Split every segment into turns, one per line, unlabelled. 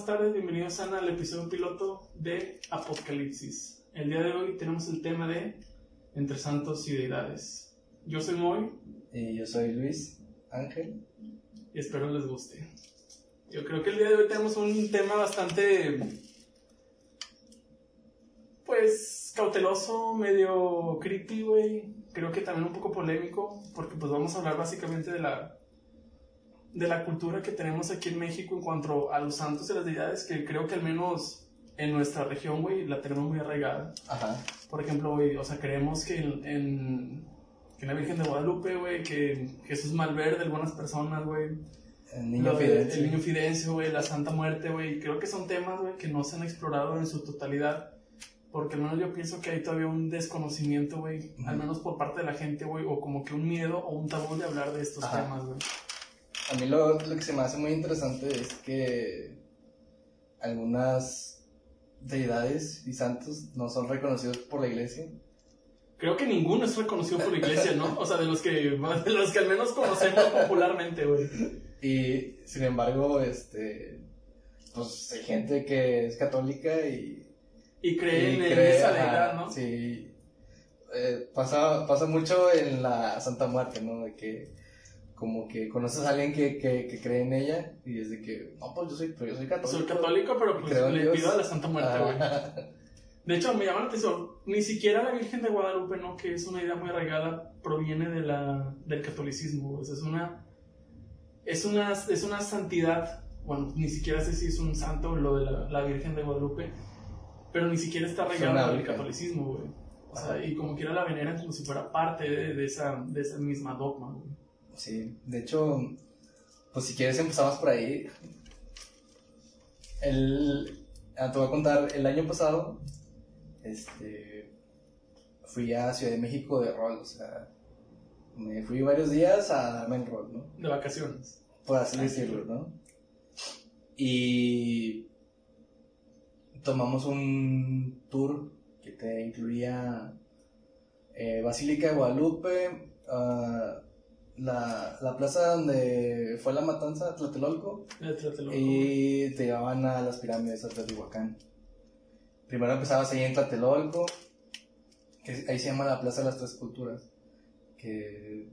buenas tardes, bienvenidos al episodio piloto de Apocalipsis. El día de hoy tenemos el tema de Entre Santos y Deidades. Yo soy Moy.
Y yo soy Luis Ángel.
Y espero les guste. Yo creo que el día de hoy tenemos un tema bastante, pues, cauteloso, medio creepy, güey. Creo que también un poco polémico, porque pues vamos a hablar básicamente de la de la cultura que tenemos aquí en México en cuanto a los santos y las deidades, que creo que al menos en nuestra región, güey, la tenemos muy arraigada.
Ajá.
Por ejemplo, güey, o sea, creemos que en, en, que la Virgen de Guadalupe, güey, que Jesús Malverde, algunas personas, güey.
El niño Fidencio.
El niño Fidencio, güey, la Santa Muerte, güey. Creo que son temas, güey, que no se han explorado en su totalidad. Porque al menos yo pienso que hay todavía un desconocimiento, güey, al
Ujú.
menos por parte de la gente, güey, o como que un miedo o un tabú de hablar de estos
Ajá.
temas, güey.
A mí lo, lo que se me hace muy interesante es que algunas deidades y santos no son reconocidos por la iglesia.
Creo que ninguno es reconocido por la iglesia, ¿no? O sea, de los que, de los que al menos conocemos popularmente, güey.
Y sin embargo, este, pues hay gente que es católica y,
Y creen
y
en
cree,
esa deidad, ¿no?
Sí. Eh, pasa, pasa mucho en la Santa Muerte, ¿no? De que como que conoces a alguien que, que, que cree en ella y es de que, no, pues yo soy, pero yo soy católico.
Soy católico, pero pues le
Dios.
pido a la Santa Muerte, güey.
Ah,
De hecho, me llama la atención, ni siquiera la Virgen de Guadalupe, ¿no? Que es una idea muy arraigada, proviene de la, del catolicismo. O sea, es una, es una, es una santidad, bueno, ni siquiera sé si es un santo lo de la, la Virgen de Guadalupe, pero ni siquiera está arraigado
una
en el
virgen.
catolicismo, güey. O sea, y como quiera la veneran como si fuera parte de, de esa, de esa misma dogma, güey.
Sí, de hecho, pues si quieres empezamos por ahí. El, ah, te voy a contar, el año pasado, este, fui a Ciudad de México de rol, o sea, me fui varios días a darme el rol, ¿no?
De vacaciones.
Por así
Ah,
decirlo, ¿no? Y tomamos un tour que te incluía eh, Basílica de Guadalupe, ah, la, la plaza donde fue la matanza, Tlatelolco,
güey.
y te llevaban a las pirámides de Teotihuacán. Primero empezabas ahí en Tlatelolco, que ahí se llama la Plaza de las Tres Culturas, que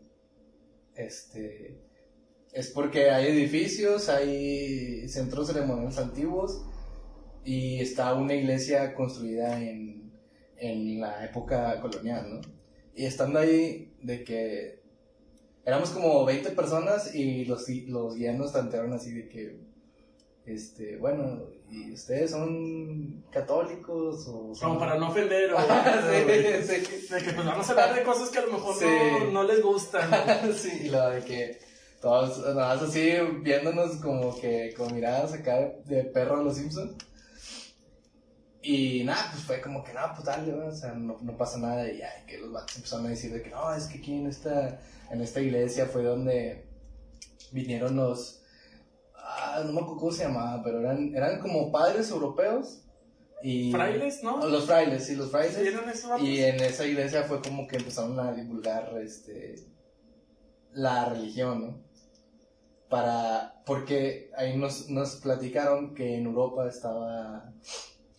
este es porque hay edificios, hay centros ceremoniales antiguos y está una iglesia construida en, en la época colonial, ¿no? Y estando ahí, de que éramos como 20 personas y los, los guías nos tantearon así de que, este, bueno, ¿y ustedes son católicos o son...
Como para no ofender, o,
sí, sí.
De que pues vamos a hablar de cosas que a lo mejor
Sí.
no, no les gustan.
sí, y lo de que todos nada más así viéndonos como que con miradas acá de, de perro a los Simpsons. Y nada, pues fue como que no, pues dale, ¿no? o sea, no, no pasa nada. Y ay, que los vatos empezaron a decir de que no, es que aquí en esta, en esta iglesia fue donde vinieron los. Ah, no me acuerdo cómo se llamaba, pero eran, eran como padres europeos. Y,
Frailes, ¿no?
Los frailes, sí, los frailes. Y en esa iglesia fue como que empezaron a divulgar este la religión, ¿no? Para porque ahí nos, nos platicaron que en Europa estaba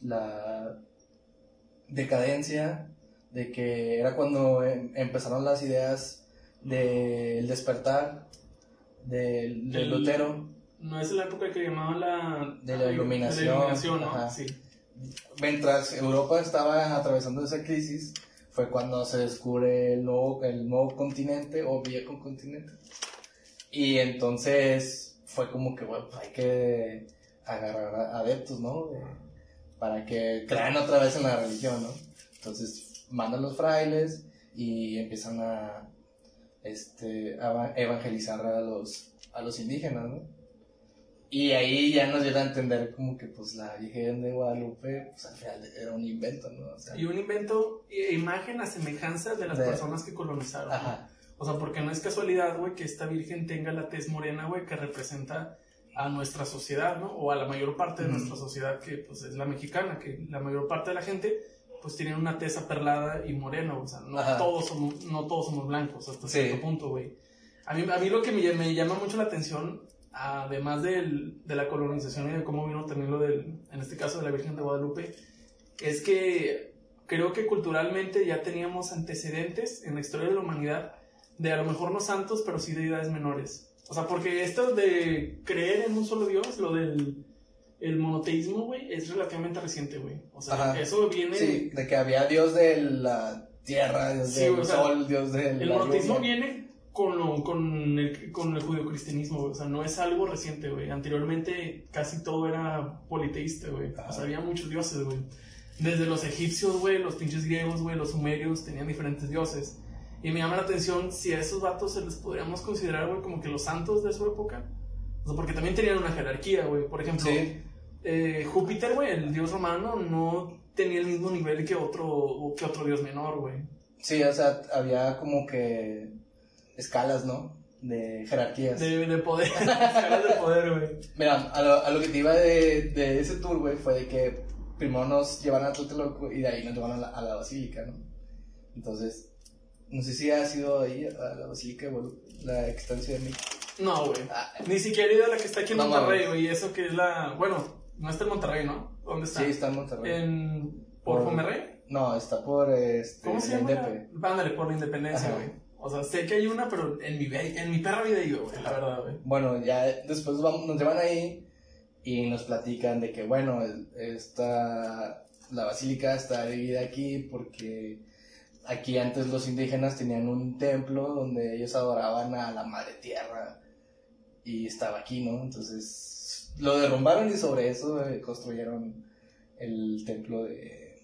la decadencia de que era cuando em- empezaron las ideas del despertar del, Del- Lutero
No es la época que llamaban la...
De la iluminación,
De la iluminación, ¿no?
ajá.
Sí.
mientras Europa estaba atravesando esa crisis, fue cuando se descubre el nuevo, el nuevo continente o viejo continente. Y entonces fue como que, bueno, hay que agarrar adeptos, ¿no? Para que crean otra vez en la religión, ¿no? Entonces mandan los frailes y empiezan a, este, a evangelizar a los, a los indígenas, ¿no? Y ahí ya nos dieron a entender como que pues la Virgen de Guadalupe pues al final era un invento, ¿no? O sea,
Y un invento, imagen a semejanza de las
De-
personas que colonizaron. ¿no?
ajá,
O sea, porque no es casualidad, güey, que esta virgen tenga la tez morena, güey, que representa a nuestra sociedad, ¿no? O a la mayor parte de nuestra sociedad, que pues es la mexicana, que la mayor parte de la gente, pues tienen una tez aperlada y morena, o sea, no
Ajá.
todos somos, no todos somos blancos hasta
Sí.
cierto punto, güey. A mí, a mí lo que me, me llama mucho la atención además del, de la colonización y de cómo vino también lo del, en este caso de la Virgen de Guadalupe, es que creo que culturalmente ya teníamos antecedentes en la historia de la humanidad de a lo mejor no santos, pero sí de deidades menores. O sea, porque esto de creer en un solo Dios, lo del el monoteísmo, güey, es relativamente reciente, güey. O sea,
Ajá.
eso viene...
Sí, de que había Dios de la tierra, Dios
Sí,
del
o sea,
sol, Dios del.
El monoteísmo viene con, lo- con, el, con el judeocristianismo, güey. O sea, no es algo reciente, güey. Anteriormente casi todo era politeísta, güey. O sea, había muchos dioses, güey. Desde los egipcios, güey, los pinches griegos, güey, los sumerios tenían diferentes dioses. Y me llama la atención si a esos vatos se les podríamos considerar, güey, como que los santos de su época. O sea, porque también tenían una jerarquía, güey. Por ejemplo,
Sí,
eh, Júpiter, güey, el dios romano, no tenía el mismo nivel que otro, que otro dios menor, güey.
sí, o sea, había como que escalas, ¿no? De jerarquías.
De, de poder, escalas de poder, güey.
Mira, a lo, a lo que te iba de, de ese tour, güey, fue de que primero nos llevaron a Tlatelolco y de ahí nos llevaron a la, a la basílica, ¿no? Entonces, no sé si ha sido ahí a la basílica, güey, la que está en Ciudad de México.
No, güey.
Ah,
Ni siquiera he ido a la que está aquí en
No
Monterrey, güey. Y eso que es la. Bueno, no está en Monterrey, ¿no? ¿Dónde está?
sí, está en Monterrey.
En. ¿Por
Por-? No, está por este,
¿Cómo se
la
llama? Ándale, por la independencia, güey. O sea, sé que hay una, pero en mi, en mi perra vida ido, güey, la verdad, güey.
Bueno, ya después vamos, nos llevan ahí y nos platican de que, bueno, esta, la basílica está dividida aquí porque aquí antes los indígenas tenían un templo donde ellos adoraban a la madre tierra y estaba aquí, ¿no? Entonces lo derrumbaron y sobre eso eh, construyeron el templo de...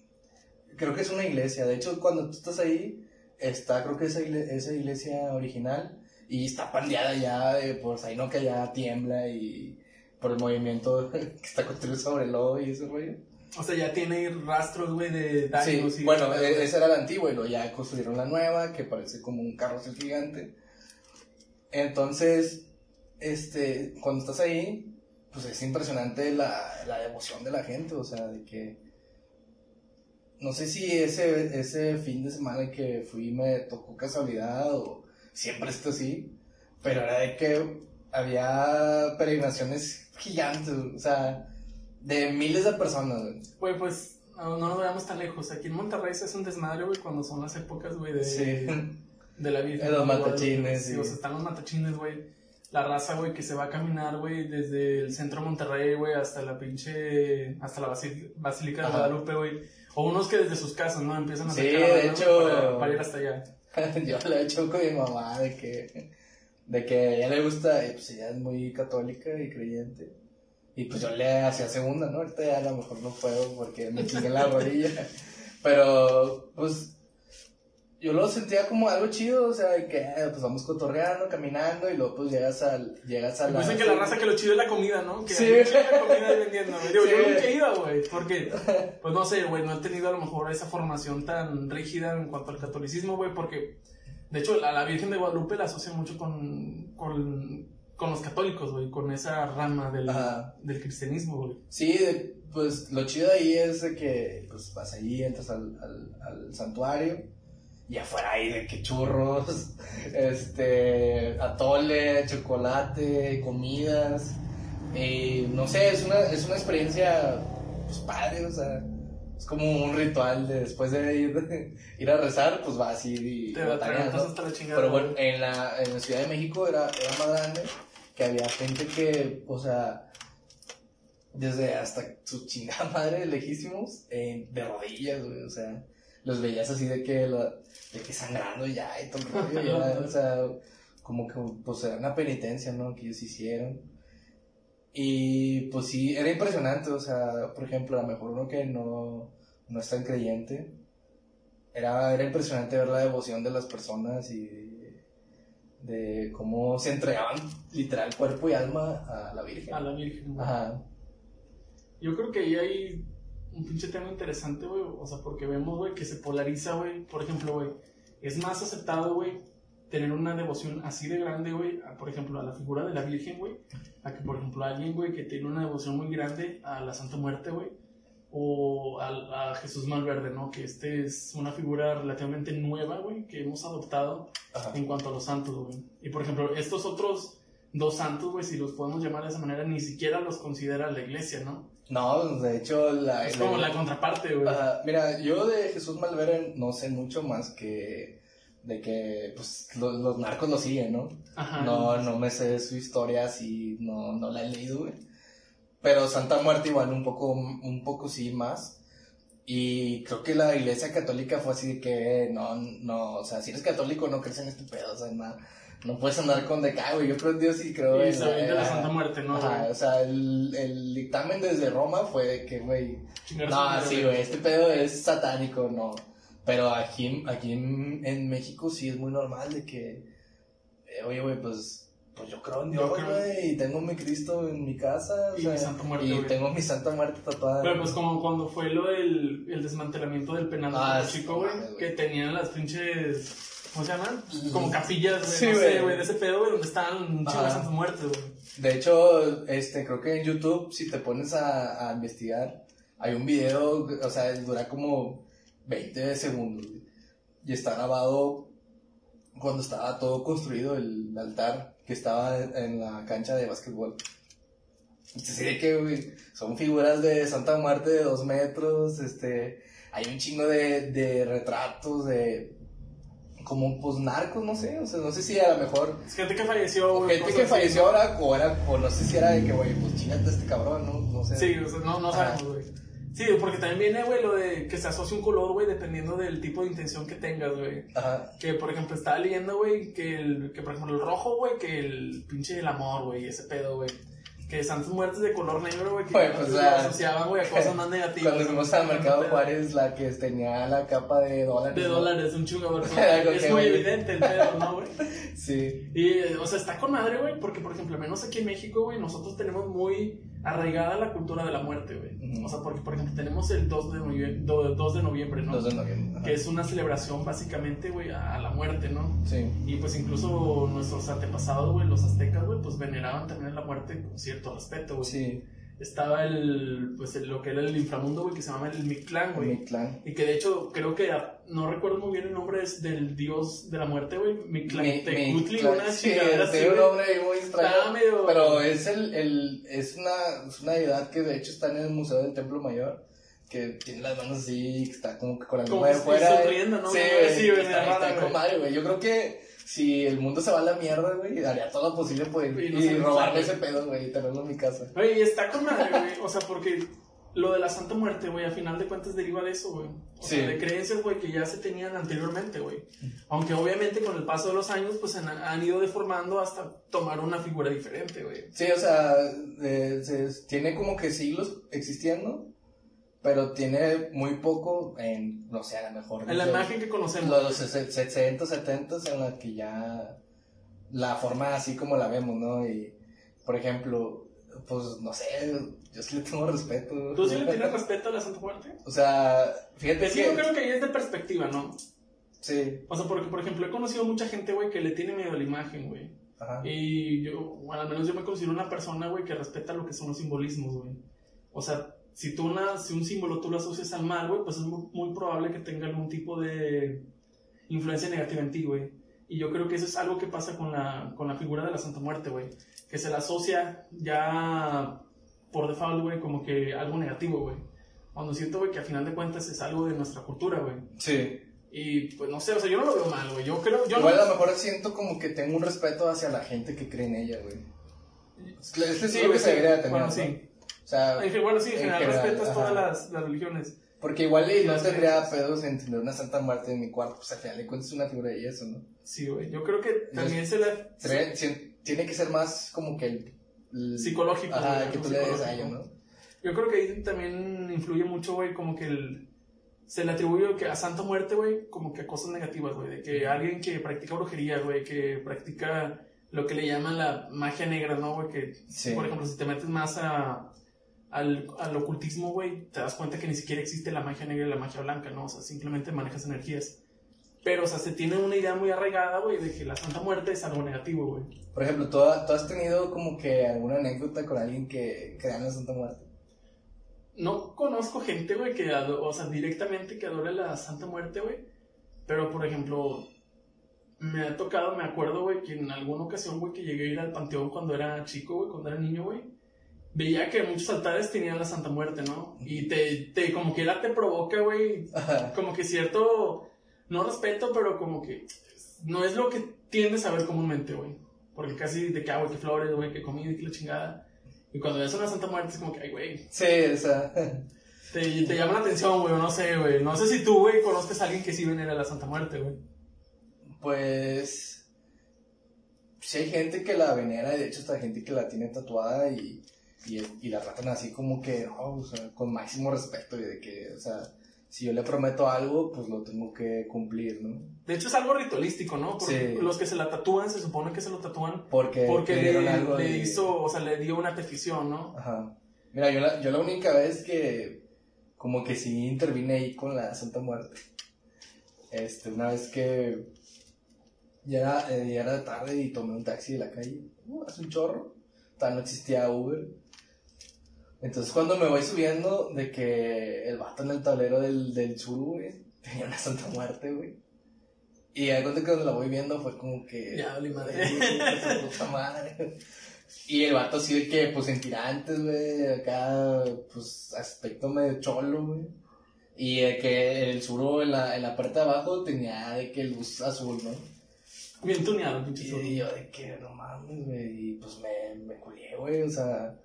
Creo que es una iglesia, de hecho cuando tú estás ahí está creo que esa, esa iglesia original y está pandeada ya de por ahí no que ya tiembla y por el movimiento que está construido sobre el lodo y ese rollo.
O sea, ya tiene rastros, güey, de daños.
Sí,
y-
bueno, e- esa era la antigua y luego ya construyeron la nueva que parece como un carrusel gigante. Entonces, este, cuando estás ahí, pues es impresionante la, la devoción de la gente, o sea, de que no sé si ese, ese fin de semana que fui me tocó casualidad o siempre está así, pero era de que había peregrinaciones gigantes, o sea, de miles de personas. güey.
Güey, pues no, no nos vayamos tan lejos. Aquí en Monterrey se hace un desmadre, güey, cuando son las épocas, güey, de,
Sí.
de la Virgen.
De los
de
matachines,
Sí,
sí.
o sea, están los matachines, güey. La raza, güey, que se va a caminar, güey, desde el centro de Monterrey, güey, hasta la pinche. hasta la Basí- Basílica de. Guadalupe, güey. O unos que desde sus casas, ¿no? Empiezan a
Sí,
sacar
de
la lana,
hecho-
para ir hasta allá.
Yo lo he hecho con mi mamá de que, de que a ella le gusta, y pues ella es muy católica y creyente. Y pues yo le hacía segunda, ¿no? Ahorita ya a lo mejor no puedo porque me chingué la rodilla. Pero, pues, yo lo sentía como algo chido, o sea, que eh, pues vamos cotorreando, caminando, y luego pues llegas al, llegas a la...
Dicen que la raza que lo chido es la comida, ¿no? Que
Sí.
hay mucha comida vendiendo. Digo,
Sí.
yo nunca he ido, güey, porque, pues no sé, güey, no he tenido a lo mejor esa formación tan rígida en cuanto al catolicismo, güey, porque, de hecho, a la Virgen de Guadalupe la asocian mucho con, con, con los católicos, güey, con esa rama del, del cristianismo, güey.
Sí, de- pues lo chido ahí es de que pues vas ahí, entras al, al, al santuario y afuera hay de que churros, este, atole, chocolate, comidas. Y no sé, es una, es una experiencia pues padre, o sea, es como un ritual de después de ir, ir a rezar, pues vas a ir y
Te hasta la chingada.
Pero bueno, en la, en la Ciudad de México era, era más grande, que había gente que, o sea, desde hasta su chingada madre, lejísimos, eh, de rodillas, güey, o sea, los veías así de que, la- de que sangrando ya y todo el rollo, y era, o sea, como que, pues era una penitencia, ¿no? Que ellos hicieron. Y pues sí, era impresionante, o sea, por ejemplo, a lo mejor uno que no, no es tan creyente, era, era impresionante ver la devoción de las personas y de cómo se entregaban literal cuerpo y alma a la Virgen.
A la Virgen, güey.
Ajá.
Yo creo que ahí hay un pinche tema interesante, güey. O sea, porque vemos, güey, que se polariza, güey. Por ejemplo, güey, es más aceptado, güey, tener una devoción así de grande, güey, a, por ejemplo, a la figura de la Virgen, güey, a que, por ejemplo, alguien, güey, que tiene una devoción muy grande a la Santa Muerte, güey, o a, a Jesús Malverde, ¿no? Que este es una figura relativamente nueva, güey, que hemos adoptado
Ajá.
en cuanto a los santos, güey. Y por ejemplo, estos otros dos santos, güey, si los podemos llamar de esa manera, ni siquiera los considera la iglesia, ¿no?
No, de hecho, la.
Es como la contraparte, güey.
Mira, yo de Jesús Malvera no sé mucho más que de que pues lo- los narcos lo siguen, ¿no?
Ajá.
No, no me sé su historia, así no, no la he leído, güey. Pero Santa Muerte igual un poco, un poco sí más. Y creo que la iglesia católica fue así de que no, no, o sea, si eres católico no crees en este pedo, o sea, no, no puedes andar con de acá, güey. Yo creo en Dios y creo
Y
en
de la
ajá,
Santa Muerte, ¿no?
Ajá, o sea, el, el dictamen desde Roma fue de que, güey, no, sí, güey, este pedo es satánico, no. Pero aquí, aquí en, en México sí es muy normal de que, eh, oye, güey, pues, pues yo creo en Dios,
creo-
güey, y tengo mi Cristo en mi casa, o
Y
sea,
mi Santa Muerte,
y tengo mi Santa Muerte tatuada.
Pero pues como cuando fue lo del el desmantelamiento del penal de
Ah, sí,
Chico, güey, que tenían las pinches, ¿cómo se llaman? Como capillas, güey,
Sí,
no sé,
güey.
de ese pedo, güey, donde de
Ajá.
santas muertes, güey.
De hecho, este, creo que en YouTube, si te pones a, a investigar, hay un video, o sea, dura como 20 segundos, y está grabado cuando estaba todo construido el altar que estaba en la cancha de básquetbol. Entonces, sí, de que, güey, son figuras de Santa Muerte de dos metros, este, hay un chingo de, de retratos de, como, pues, narcos, no sé, o sea, no sé si a lo mejor
Es gente que falleció,
o gente que
así,
falleció ahora, o, era, o no sé si era de que, güey, pues chingate a este cabrón, ¿no? No sé.
Sí, o sea, no, no sabemos. Sí, porque también viene, güey, lo de que se asocia un color, güey, dependiendo del tipo de intención que tengas, güey.
Ajá.
Que, por ejemplo, estaba leyendo, güey, que, el, que, por ejemplo, el rojo, güey, que el pinche el amor, güey, ese pedo, güey. Que santas muertes de color negro, güey, que
pues, la-
asociaban, güey, a cosas más negativas.
Cuando fuimos al Mercado Juárez, la que tenía la capa de dólares.
De dólares, un
Algo
Es muy evidente el pedo, ¿no, güey?
Sí.
Y, o sea, está con madre, güey, porque, por ejemplo, menos aquí en México, güey, nosotros tenemos muy arraigada la cultura de la muerte, güey. O sea, porque, por ejemplo, tenemos el 2 de noviembre, 2 de noviembre ¿no?
2 de noviembre. ajá.
Que es una celebración, básicamente, güey, a la muerte, ¿no?
Sí.
Y pues incluso nuestros antepasados, güey, los aztecas, güey, pues veneraban también la muerte con cierto respeto, güey.
Sí.
Estaba el, pues el- lo que era el inframundo, güey, que se llama el Mictlán, güey.
Mi clan.
Y que de hecho, creo que, ah, no recuerdo muy bien el nombre es del dios de la muerte, güey. Mictlantecutli,
clan-
una
sí,
chingadera así,
un nombre muy extraño.
Medio...
Pero es el, el es una, es una deidad que de hecho está en el Museo del Templo Mayor. Que tiene las manos así, que está como que con la lengua de fuera.
sonriendo, ¿no?
Sí,
sí, güey,
está, está con madre, güey. Yo creo que si el mundo se va a la mierda, güey, haría todo lo posible por ir
Y no
y
sabe.
ese pedo, güey, y tenerlo en mi casa.
Oye, y está con madre, güey. O sea, porque lo de la Santa Muerte, güey, a final de cuentas deriva de eso, güey. O sea,
Sí.
de creencias, güey, que ya se tenían anteriormente, güey. Aunque obviamente con el paso de los años, pues han, han ido deformando hasta tomar una figura diferente, güey.
Sí, o sea, eh, se- tiene como que siglos existiendo, pero tiene muy poco en, no sé, a lo mejor.
En la imagen que conocemos.
Los 60, 70 en la que ya la forma así como la vemos, ¿no? Y, por ejemplo, pues no sé, yo sí le tengo respeto.
¿Tú sí le tienes respeto a la Santa Muerte?
O sea, fíjate
Sí,
que.
yo creo que ahí es de perspectiva, ¿no?
Sí,
O sea, porque, por ejemplo, he conocido mucha gente, güey, que le tiene miedo a la imagen, güey.
ajá.
Y yo, bueno, al menos yo me considero una persona, güey, que respeta lo que son los simbolismos, güey. O sea, si tú una, si un símbolo tú lo asocias al mal, güey, pues es muy, muy probable que tenga algún tipo de influencia negativa en ti, güey. Y yo creo que eso es algo que pasa con la, con la figura de la Santa Muerte, güey. Que se la asocia ya por default, güey, como que algo negativo, güey. Cuando siento, güey, que al final de cuentas es algo de nuestra cultura, güey.
Sí.
Y pues no sé, o sea, yo no lo veo mal, güey. Yo creo, yo
Igual
no...
a lo mejor siento como que tengo un respeto hacia la gente que cree en ella, güey. Es es lo que
güey,
se debería tener.
Bueno,
¿no?
sí.
O sea,
gen- bueno, sí, en
En
general
general,
respetas todas las, las religiones.
porque igual y no tendría pedos en tener una Santa Muerte en mi cuarto, pues al final de cuentas es una figura de eso, ¿no?
Sí, güey. Yo creo que también se le...
Tiene, ti- tiene que ser más como que el... el-
Psicológico,
Ajá,
güey,
que tú le des a ¿no?
Yo creo que ahí también influye mucho, güey, como que el... Se le atribuye que a Santa Muerte, güey, como que a cosas negativas, güey. De que alguien que practica brujería, güey, que practica lo que le llaman la magia negra, ¿no, güey? Que,
Sí.
por ejemplo, si te metes más a, al, al ocultismo, güey, te das cuenta que ni siquiera existe la magia negra y la magia blanca, ¿no? O sea, simplemente manejas energías. Pero, o sea, se tiene una idea muy arraigada, güey, de que la Santa Muerte es algo negativo, güey.
Por ejemplo, ¿tú, tú has tenido como que alguna anécdota con alguien que crea en la Santa Muerte?
No conozco gente, güey, que, o sea, directamente que adore la Santa Muerte, güey. Pero, por ejemplo, me ha tocado, me acuerdo, güey, que en alguna ocasión, güey, que llegué a ir al panteón cuando era chico, güey, cuando era niño, güey, veía que muchos altares tenían la Santa Muerte, ¿no? Y te, te como que la te provoca, güey, como que cierto, no respeto, pero como que no es lo que tiendes a ver comúnmente, güey. Porque casi de que, ah, güey, que flores, güey, que comida y que la chingada. Y cuando ves una Santa Muerte es como que, ay, güey,
Sí, o sea,
te, te llama la atención, güey, no sé, güey. No sé si tú, güey, conozcas a alguien que sí venera a la Santa Muerte, güey.
pues. Sí, hay gente que la venera, y de hecho, hasta gente que la tiene tatuada y, y, y la tratan así como que, oh, o sea, con máximo respeto y de que, o sea, si yo le prometo algo, pues lo tengo que cumplir, ¿no?
De hecho, es algo ritualístico, ¿no? Porque
Sí.
los que se la tatúan, se supone que se lo tatúan
Porque,
porque le,
algo
le
de-
hizo, o sea, le dio una petición, ¿no?
Ajá. Mira, yo la, yo la única vez que como que sí intervine ahí con la Santa Muerte. Este, una vez que ya era, eh, ya era tarde y tomé un taxi de la calle. Uh, hace un chorro. Todavía no existía Uber. Entonces cuando me voy subiendo de que el vato en el tablero del, del sur, güey, tenía una Santa Muerte, güey. Y algo de que cuando la voy viendo fue como que...
Ya, vale madre.
Su puta madre. Y el vato así de que, pues en tirantes, güey, acá, pues aspecto medio cholo, güey. Y de que el suro en la, en la parte de abajo tenía de que luz azul, ¿no?
Bien tuneado, pinche.
Y yo de que no mames, güey, y pues me, me culié, güey, o sea,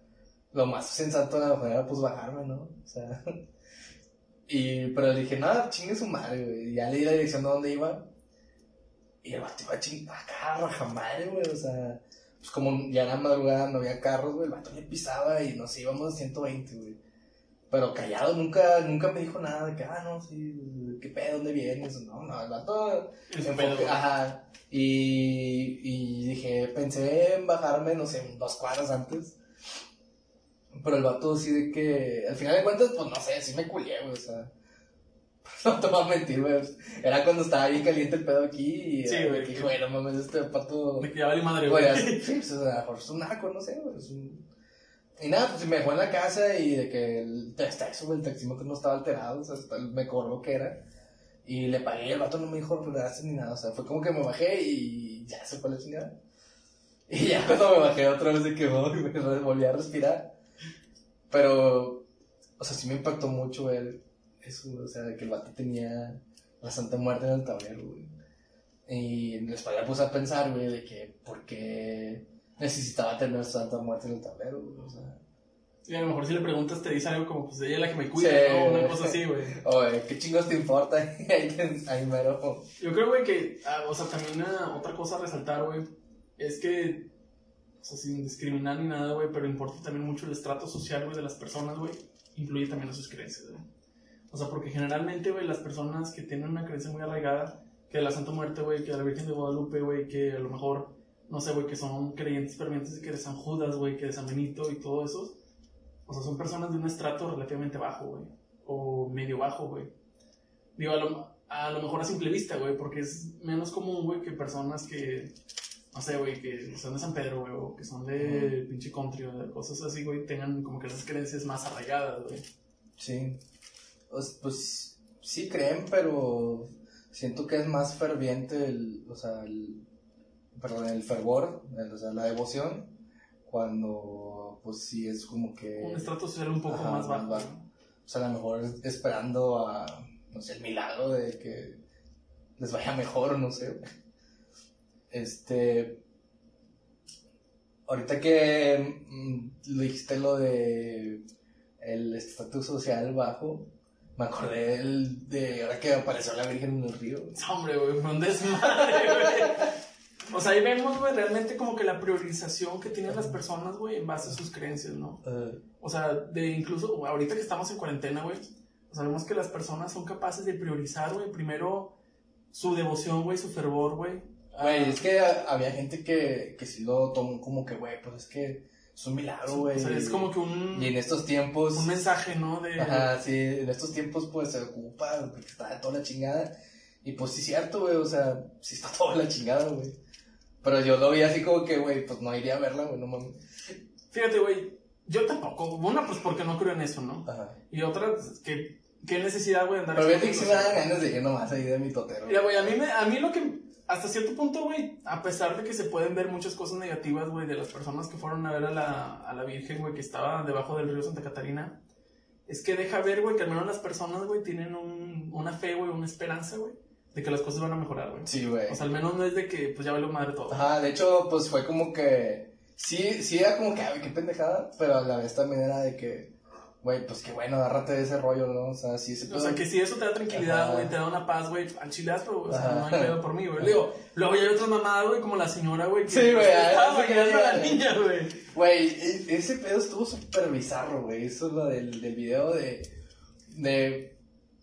lo más sensato era pues bajarme, ¿no? O sea, y, pero le dije, nada, chingue su madre, güey, y ya le di la dirección de dónde iba, y el vato iba a chingar acá, raja madre, güey, o sea, pues como ya era madrugada, no había carros, güey, el vato le pisaba y nos íbamos a 120, güey. Pero callado, nunca, nunca me dijo nada de que, ah, no, sí, ¿qué pedo? ¿Dónde vienes? No, no, el vato Enfoque-. Ajá. Y, y dije, pensé en bajarme, no sé, dos cuadras antes. Pero el vato sí de que, al final de cuentas, pues no sé, sí me culié, güey, o sea. No te voy a mentir, güey. Era cuando estaba bien caliente el pedo aquí y
Sí, güey.
que dije, güey, no mames, este pato.
De que ya vale madre, güey.
Sí, pues, a lo mejor es un naco, no sé, güey. es un- Y nada, pues me dejó en la casa y de que el, hasta eso, güey, el taxímetro no estaba alterado, o sea, hasta me cobró lo que era. Y le pagué, y el vato no me dijo gracias ni nada, o sea, fue como que me bajé y ya se fue la chingada. Y ya cuando me bajé otra vez de que oh, me volví a respirar. Pero, o sea, sí me impactó mucho ver eso, o sea, de que el vato tenía la Santa Muerte en el tablero, güey. Y después me puse a pensar, güey, de que por qué necesitaba tener Santa Muerte en el tablero, güey, o sea.
Y a lo mejor si le preguntas te dice algo como, pues ella es la que me cuida,
Sí.
¿no? Una cosa así, güey.
Oye, ¿qué chingos te importa? ahí mero.
Yo creo, güey, que, ah, o sea, también ah, otra cosa a resaltar, güey, es que, o sea, sin discriminar ni nada, güey, pero importa también mucho el estrato social, güey, de las personas, güey, influye también en sus creencias, güey. O sea, porque generalmente, güey, las personas que tienen una creencia muy arraigada, que de la Santa Muerte, güey, que de la Virgen de Guadalupe, güey, que a lo mejor, no sé, güey, que son creyentes fervientes que de San Judas, güey, que de San Benito y todo eso, o sea, son personas de un estrato relativamente bajo, güey, o medio bajo, güey. Digo, a lo, a lo mejor a simple vista, güey, porque es menos común, güey, que personas que, no sé, güey, que son de San Pedro, güey, o que son de pinche country, o de cosas así, güey, tengan como que esas creencias más arraigadas, güey.
Sí. Pues, pues sí creen, pero siento que es más ferviente el, o sea, el, perdón, el fervor, el- o sea, la devoción, cuando pues sí es como que...
Un estrato social un poco
Ajá,
más bajo.
más bajo. O sea, a lo mejor es- esperando a, no sé, el milagro de que les vaya mejor no sé. Este. Ahorita que mm, le dijiste lo de el estatus social bajo, me acordé del- de ahora que apareció la Virgen en el río.
Hombre, güey, fue un desmadre, güey. O sea, ahí vemos, güey, realmente como que la priorización que tienen las personas, güey, en base a sus creencias, ¿no?
Eh,
O sea, de incluso ahorita que estamos en cuarentena, güey, sabemos que las personas son capaces de priorizar, güey, primero su devoción, güey, su fervor, güey.
Güey, es que había gente que, que sí lo tomó como que, güey, pues es que es un milagro, güey.
O sea, es como que un,
Y en estos tiempos.
un mensaje, ¿no? De,
Ajá, sí, en estos tiempos pues se ocupa, porque está toda la chingada. Y pues sí es cierto, güey, o sea, sí está toda la chingada, güey. Pero yo lo vi así como que, güey, pues no iría a verla, güey, no mames.
Fíjate, güey, yo tampoco. Una, pues porque no creo en eso, ¿no?
Ajá.
Y otra, pues, que, qué necesidad, güey, andar
Pero fíjate que sí me dan ganas de ir nomás ahí de mi totero.
Mira, güey, a mí, me, a mí lo que... hasta cierto punto, güey, a pesar de que se pueden ver muchas cosas negativas, güey, de las personas que fueron a ver a la, a la Virgen, güey, que estaba debajo del río Santa Catarina, es que deja ver, güey, que al menos las personas, güey, tienen un, una fe, güey, una esperanza, güey, de que las cosas van a mejorar, güey.
Sí, güey.
O sea, al menos no es de que, pues ya vale madre todo.
Ajá, de hecho, pues fue como que. Sí, sí era como que, ay, qué pendejada, pero a la vez también era de que, güey, pues qué bueno, agárrate de ese rollo, ¿no? O sea, sí se
O sea, que si eso te da tranquilidad, güey, te da una paz, güey, al chilazo, o sea, no hay pedo por mí, güey. Digo, luego ya hay otras mamadas, güey, como la señora, güey, que
Sí, güey,
estaba
ah, sí,
bailando a la niña, güey.
Güey, e- ese pedo estuvo súper bizarro, güey. Eso es lo del, del video de. De.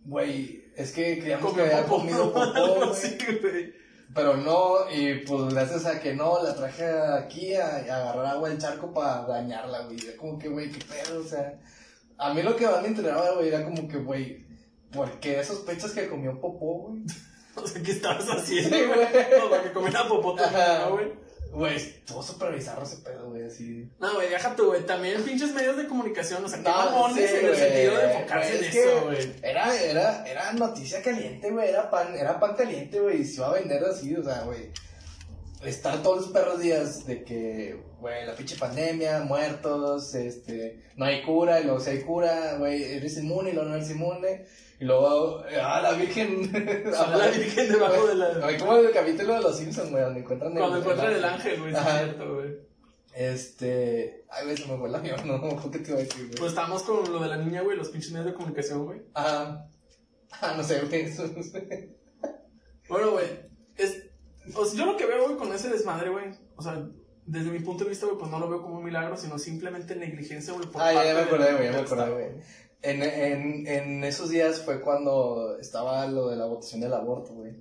Güey, es que creíamos que había comido popó, güey. Pero no, y pues gracias a que no, la traje aquí a, agarrar agua del charco para dañarla, güey. Como que, güey, qué pedo, o sea. A mí lo que más me entrenaba, güey, era como que, güey, ¿por qué sospechas que comió popó, güey?
O sea, ¿qué estabas haciendo, güey? No, para que comiera
Ajá.
¿no, güey?
Güey, estuvo súper bizarro ese pedo, güey, así.
No, güey, deja tú, güey. También pinches medios de comunicación, o sea, qué
No,
mamones
sí,
en el sentido de enfocarse en
es
eso, güey.
Era, era, era noticia caliente, güey, era pan, era pan caliente, güey, y se iba a vender así, o sea, güey. Estar todos los perros días de que, güey, la pinche pandemia, muertos, este, no hay cura, y luego si hay cura, güey, eres inmune y luego no eres inmune, y luego, ah, la virgen.
La virgen debajo de la...
Güey, como el capítulo de los Simpsons, güey, donde encuentran el-
Cuando encuentran el ángel, güey, es cierto, güey.
Este, ay, güey, se me fue el avión, no, ¿qué te iba a decir, güey?
Pues estábamos con lo de la niña, güey, los pinches medios de comunicación, güey.
Ajá. Ah, no sé, güey,
Bueno, güey, es... O sea, yo lo que veo, güey, con ese desmadre, güey, o sea, desde mi punto de vista, güey, pues no lo veo como un milagro, sino simplemente negligencia, güey, por
Ah, ya,
parte
ya me acordé, güey, ya me acordé, güey. En, en, en esos días fue cuando estaba lo de la votación del aborto, güey.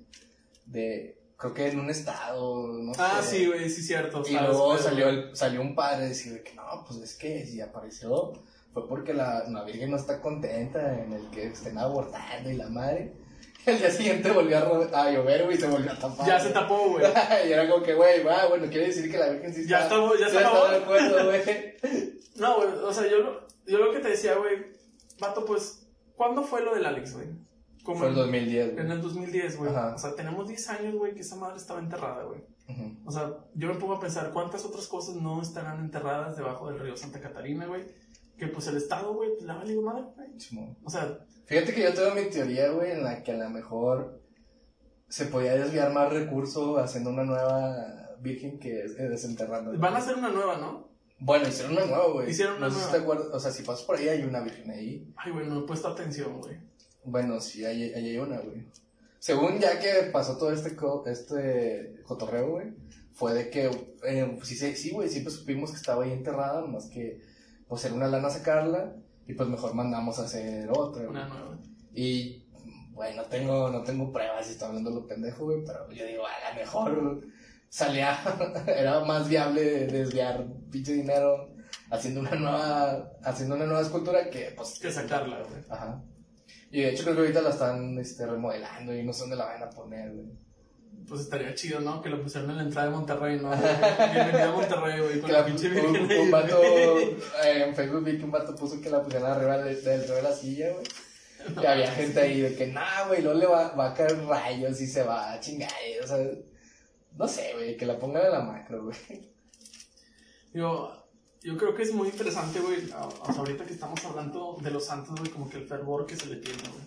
De, creo que en un estado, no sé.
Ah, sí, güey, sí, cierto.
Y
¿sabes?
luego
Pero,
salió, el, salió un padre a decir que no, pues es que si apareció fue porque la, la Virgen no está contenta en el que estén abortando y la madre. Al día siguiente volvió a, a llover, güey, y se volvió a tapar.
Ya se tapó, güey.
y era como que, güey, va, bueno, quiere decir que la Virgen sí
Ya
está,
estamos- ya
sí
está
de acuerdo, güey.
No, güey, o sea, yo, lo- yo lo que te decía, güey, vato, pues, ¿cuándo fue lo del Alex, güey? Como
Fue el
en-
2010,
En
güey.
el 2010, güey. O sea, tenemos 10 años, güey, que esa madre estaba enterrada, güey.
Ujú.
O sea, yo me pongo a pensar cuántas otras cosas no estarán enterradas debajo del río Santa Catarina, güey. Que pues el Estado, güey, pues la vale madre, güey. O sea,
Fíjate que yo tengo mi teoría, güey, en la que a lo mejor se podía desviar más recursos haciendo una nueva virgen que es- eh, desenterrando.
van a hacer una nueva, ¿no?
Bueno, hicieron una nueva, güey.
Hicieron una
no sé
nueva.
si te acuerdas, o sea, si pasas por ahí hay una virgen ahí.
Ay, güey, no he puesto atención, güey.
Bueno, sí, ahí, ahí hay una, güey. Según ya que pasó todo este, co- este cotorreo, güey, fue de que, eh, pues, sí, sí, sí, güey, siempre supimos que estaba ahí enterrada, más que, pues, era una lana sacarla, y pues mejor mandamos a hacer otra.
Una nueva.
Y, bueno, no tengo, no tengo pruebas y estoy hablando lo pendejo, güey, pero yo digo, a lo mejor salía, era más viable desviar pinche dinero haciendo una nueva, haciendo una nueva escultura que, pues,
Que sacarla, güey.
Ajá. Y de hecho creo que ahorita la están este, remodelando y no sé dónde la van a poner, güey.
Pues estaría chido, ¿no? Que lo pusieron en la entrada de Monterrey, ¿no? Bienvenido a Monterrey, güey, con
Que
la pinche
un,
virgen ahí,
un vato,
güey.
eh, en Facebook vi que un vato puso que la pusieran arriba del, del de la silla, güey.
No,
que había gente ahí de que, nah, güey, luego le va, va a caer rayos y se va a chingar, o sea, no sé, güey, que la pongan en la macro, güey.
Digo, yo creo que es muy interesante, güey, o sea, ahorita que estamos hablando de los santos, güey, como que el fervor que se le tiene, güey.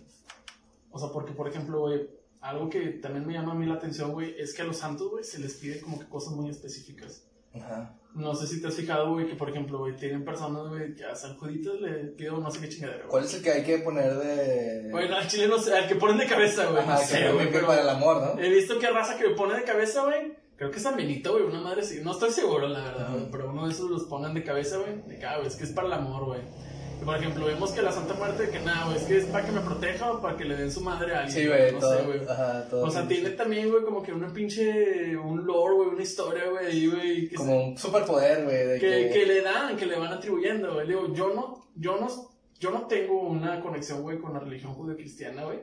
O sea, porque, por ejemplo, güey, algo que también me llama a mí la atención, güey, es que a los santos, güey, se les pide como que cosas muy específicas.
Ajá.
No sé si te has fijado, güey, que, por ejemplo, güey, tienen personas, güey, que a San Judito le pido no sé qué chingadera, güey.
¿Cuál es el que hay que poner de...?
Bueno, al chile no sé, al que ponen de cabeza, güey,
Ajá,
no sé, güey, pero...
para el amor, ¿no?
He visto que raza que pone de cabeza, güey. Creo que es San Benito, güey, una madre así. No estoy seguro, la verdad, güey. Pero uno de esos los ponen de cabeza, güey. De ah, güey, es que es para el amor, güey. Por ejemplo, vemos que la Santa Muerte, que nada, güey, es que es para que me proteja o para que le den su madre a alguien.
Sí, güey,
No
todo,
sé, güey.
ajá, todo.
O sea, tiene también, güey, como que una pinche. Un lore, güey, una historia, güey, güey.
Como un superpoder, güey,
que,
que...
que le dan, que le van atribuyendo, güey. Digo, yo no, yo no, yo no tengo una conexión, güey, con la religión judio-cristiana, güey.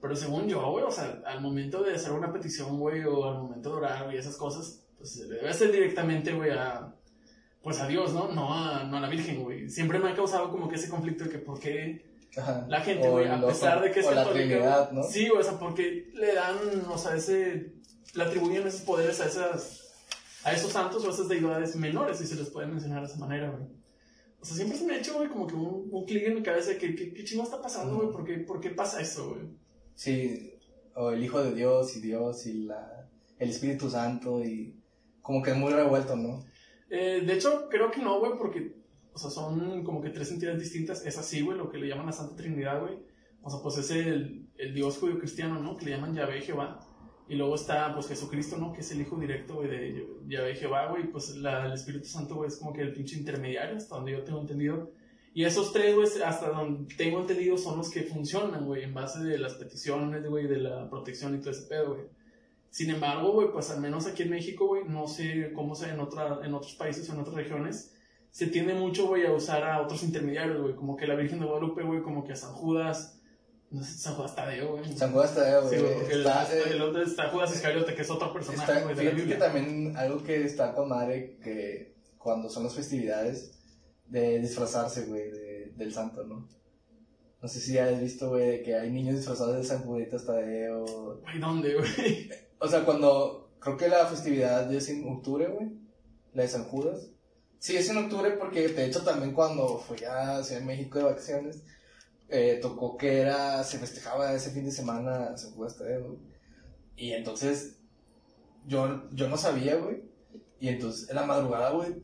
Pero según yo, güey, o sea, al momento de hacer una petición, güey, o al momento de orar, güey, esas cosas, pues se debe hacer directamente, güey, a, pues a Dios, ¿no? No a, no a la Virgen, güey. Siempre me ha causado como que ese conflicto de que por qué,
Ajá.
La gente, güey, a pesar de que es
o la
católica,
Trinidad,
güey,
¿no?
Sí, o sea, porque le dan, o sea, ese. Le atribuyen esos poderes a esas. A esos santos o a esas deidades menores, si se les puede mencionar de esa manera, güey. O sea, siempre se me ha hecho, güey, como que un, un clic en mi cabeza de que, que, ¿qué chingo está pasando, güey? ¿Por qué, ¿Por qué pasa eso, güey?
Sí, o el Hijo de Dios y Dios y la, el Espíritu Santo y como que es muy revuelto, ¿no?
Eh, de hecho, creo que no, güey, porque, o sea, son como que tres entidades distintas. Es así, güey, lo que le llaman la Santa Trinidad, güey. O sea, pues es el, Dios judío cristiano, ¿no? Que le llaman Yahvé Jehová. Y luego está, pues, Jesucristo, ¿no? Que es el hijo directo, güey, de Yahvé Jehová, güey. Pues la- el Espíritu Santo, güey, es como que el pinche intermediario, hasta donde yo tengo entendido. Y esos tres, güey, hasta donde tengo entendido, son los que funcionan, güey, en base de las peticiones, güey, de la protección y todo ese pedo, güey. Sin embargo, güey, pues al menos aquí en México, güey, no sé cómo sea en, otra, en otros países o en otras regiones, se tiende mucho, güey, a usar a otros intermediarios, güey, como que la Virgen de Guadalupe, güey, como que a San Judas, no sé, San Judas Tadeo, güey.
San Juan Tadeo,
Sí,
güey.
güey, porque el-
está, eh,
el, otro está Judas Iscariote, que es otro personaje,
está-
güey,
fíjate que también algo que está con madre que cuando son las festividades de disfrazarse, güey, de- del santo, ¿no? No sé si has visto, güey, que hay niños disfrazados de San Juditas Tadeo.
Güey, ¿dónde, güey?
O sea, cuando creo que la festividad es en octubre, güey, la de San Judas. Sí, es en octubre porque de hecho también cuando fui a Ciudad de México de vacaciones, eh, tocó que era, se festejaba ese fin de semana San Judas Tadeo, güey. Y entonces, yo, yo no sabía, güey. Y entonces, en la madrugada, güey,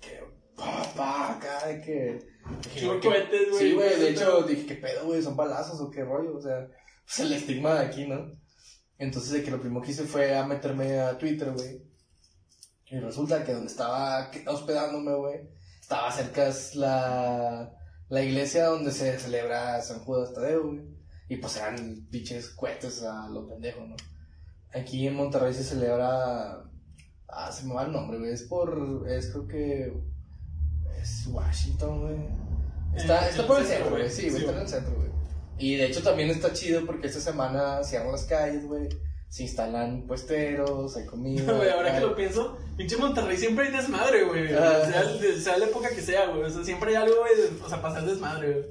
que, pa, pa, acá, de que... güey, ¿qué-
cohetes, güey.
Sí, güey, de hecho dije, ¿qué pedo, güey? ¿Son balazos o qué rollo? O sea, pues el estigma de aquí, ¿no? Entonces, de que lo primero que hice fue a meterme a Twitter, güey. Y resulta que donde estaba hospedándome, güey, estaba cerca es la, la iglesia donde se celebra San Judas Tadeo, güey. Y pues eran pinches cohetes a lo pendejo, ¿no? Aquí en Monterrey se celebra. Ah, se me va el nombre, güey. Es por. Es creo que. Es Washington, güey. Está, está por el
centro,
güey. Sí, güey, está en el centro, güey. Y de hecho también está chido porque esta semana cierran las calles, güey. Se instalan puesteros, hay comida.
Güey, ahora que lo pienso, pinche Monterrey siempre hay desmadre, güey.
Ah.
Sea, el- sea la época que sea, güey. O sea, siempre hay algo, güey, o sea, pasar desmadre, güey.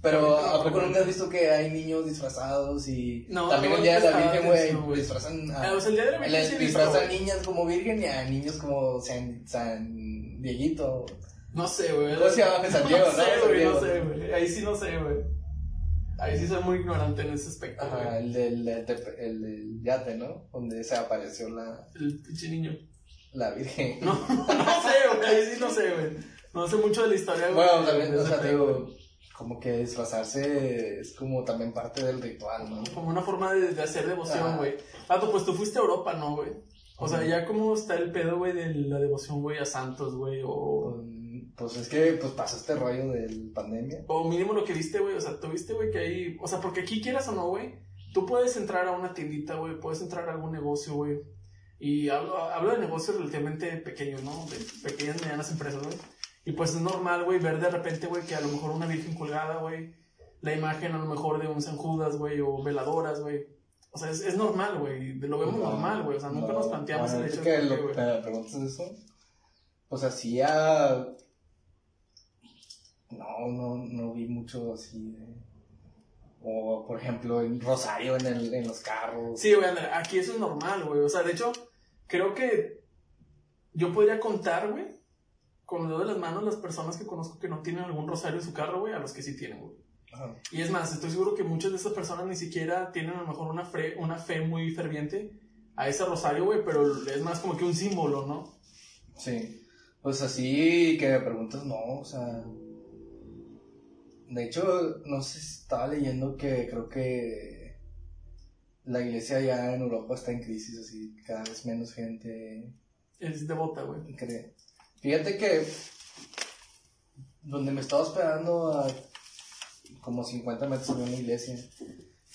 Pero ¿a
no,
poco nunca has visto que hay niños disfrazados y
No,
también
no,
el día de la Virgen, güey, disfrazan
Ah,
a,
o sea, el día de la Virgen visto,
disfrazan niñas como Virgen y a niños como San, San Dieguito.
No sé, güey.
¿Cómo se llama? San Diego,
no
¿no?
sé, güey, no sé, güey. Ahí sí no sé, güey. Ahí sí soy muy ignorante en ese aspecto,
Ajá, el del, el, el del yate, ¿no? Donde se apareció la,
El pinche niño.
la Virgen.
No, no sé, güey. Ahí sí no sé, güey. No sé mucho de la historia, güey.
Bueno, también, o sea, te digo, como que disfrazarse es como también parte del ritual, ¿no?
Como una forma de, de hacer devoción,
Ah.
güey. Pato, pues tú fuiste a Europa, ¿no, güey? O sea, ya cómo está el pedo, güey, de la devoción, güey, a santos, güey, o...
Pues, pues es que pues pasó este rollo del pandemia.
O mínimo lo que viste, güey, o sea, tú viste, güey, que hay... O sea, porque aquí quieras o no, güey, tú puedes entrar a una tiendita, güey, puedes entrar a algún negocio, güey. Y hablo, hablo de negocios relativamente pequeños, ¿no? De pequeñas, medianas empresas, güey. Y pues es normal, güey, ver de repente, güey, que a lo mejor una virgen colgada, güey, la imagen a lo mejor de un San Judas, güey, o veladoras, güey. O sea, es, es normal, güey, lo vemos
No,
normal, güey, o sea, nunca
no,
nos planteamos el hecho de
que lo- preguntas eso, pues hacía... No, no, no vi mucho así de... O, por ejemplo, en Rosario en, el, en los carros.
Sí, güey, aquí eso es normal, güey. O sea, de hecho, creo que yo podría contar, güey, con el dedo de las manos las personas que conozco que no tienen algún rosario en su carro, güey, a los que sí tienen, güey.
Ajá.
Y es más, estoy seguro que muchas de esas personas ni siquiera tienen a lo mejor una fe, una fe muy ferviente a ese rosario, güey, pero es más como que un símbolo, ¿no?
Sí. Pues así que me preguntas, no, o sea... De hecho, no sé, estaba leyendo que creo que la iglesia ya en Europa está en crisis, así, cada vez menos gente
Es devota, güey.
cree. Fíjate que donde me estaba hospedando a como 50 metros había una iglesia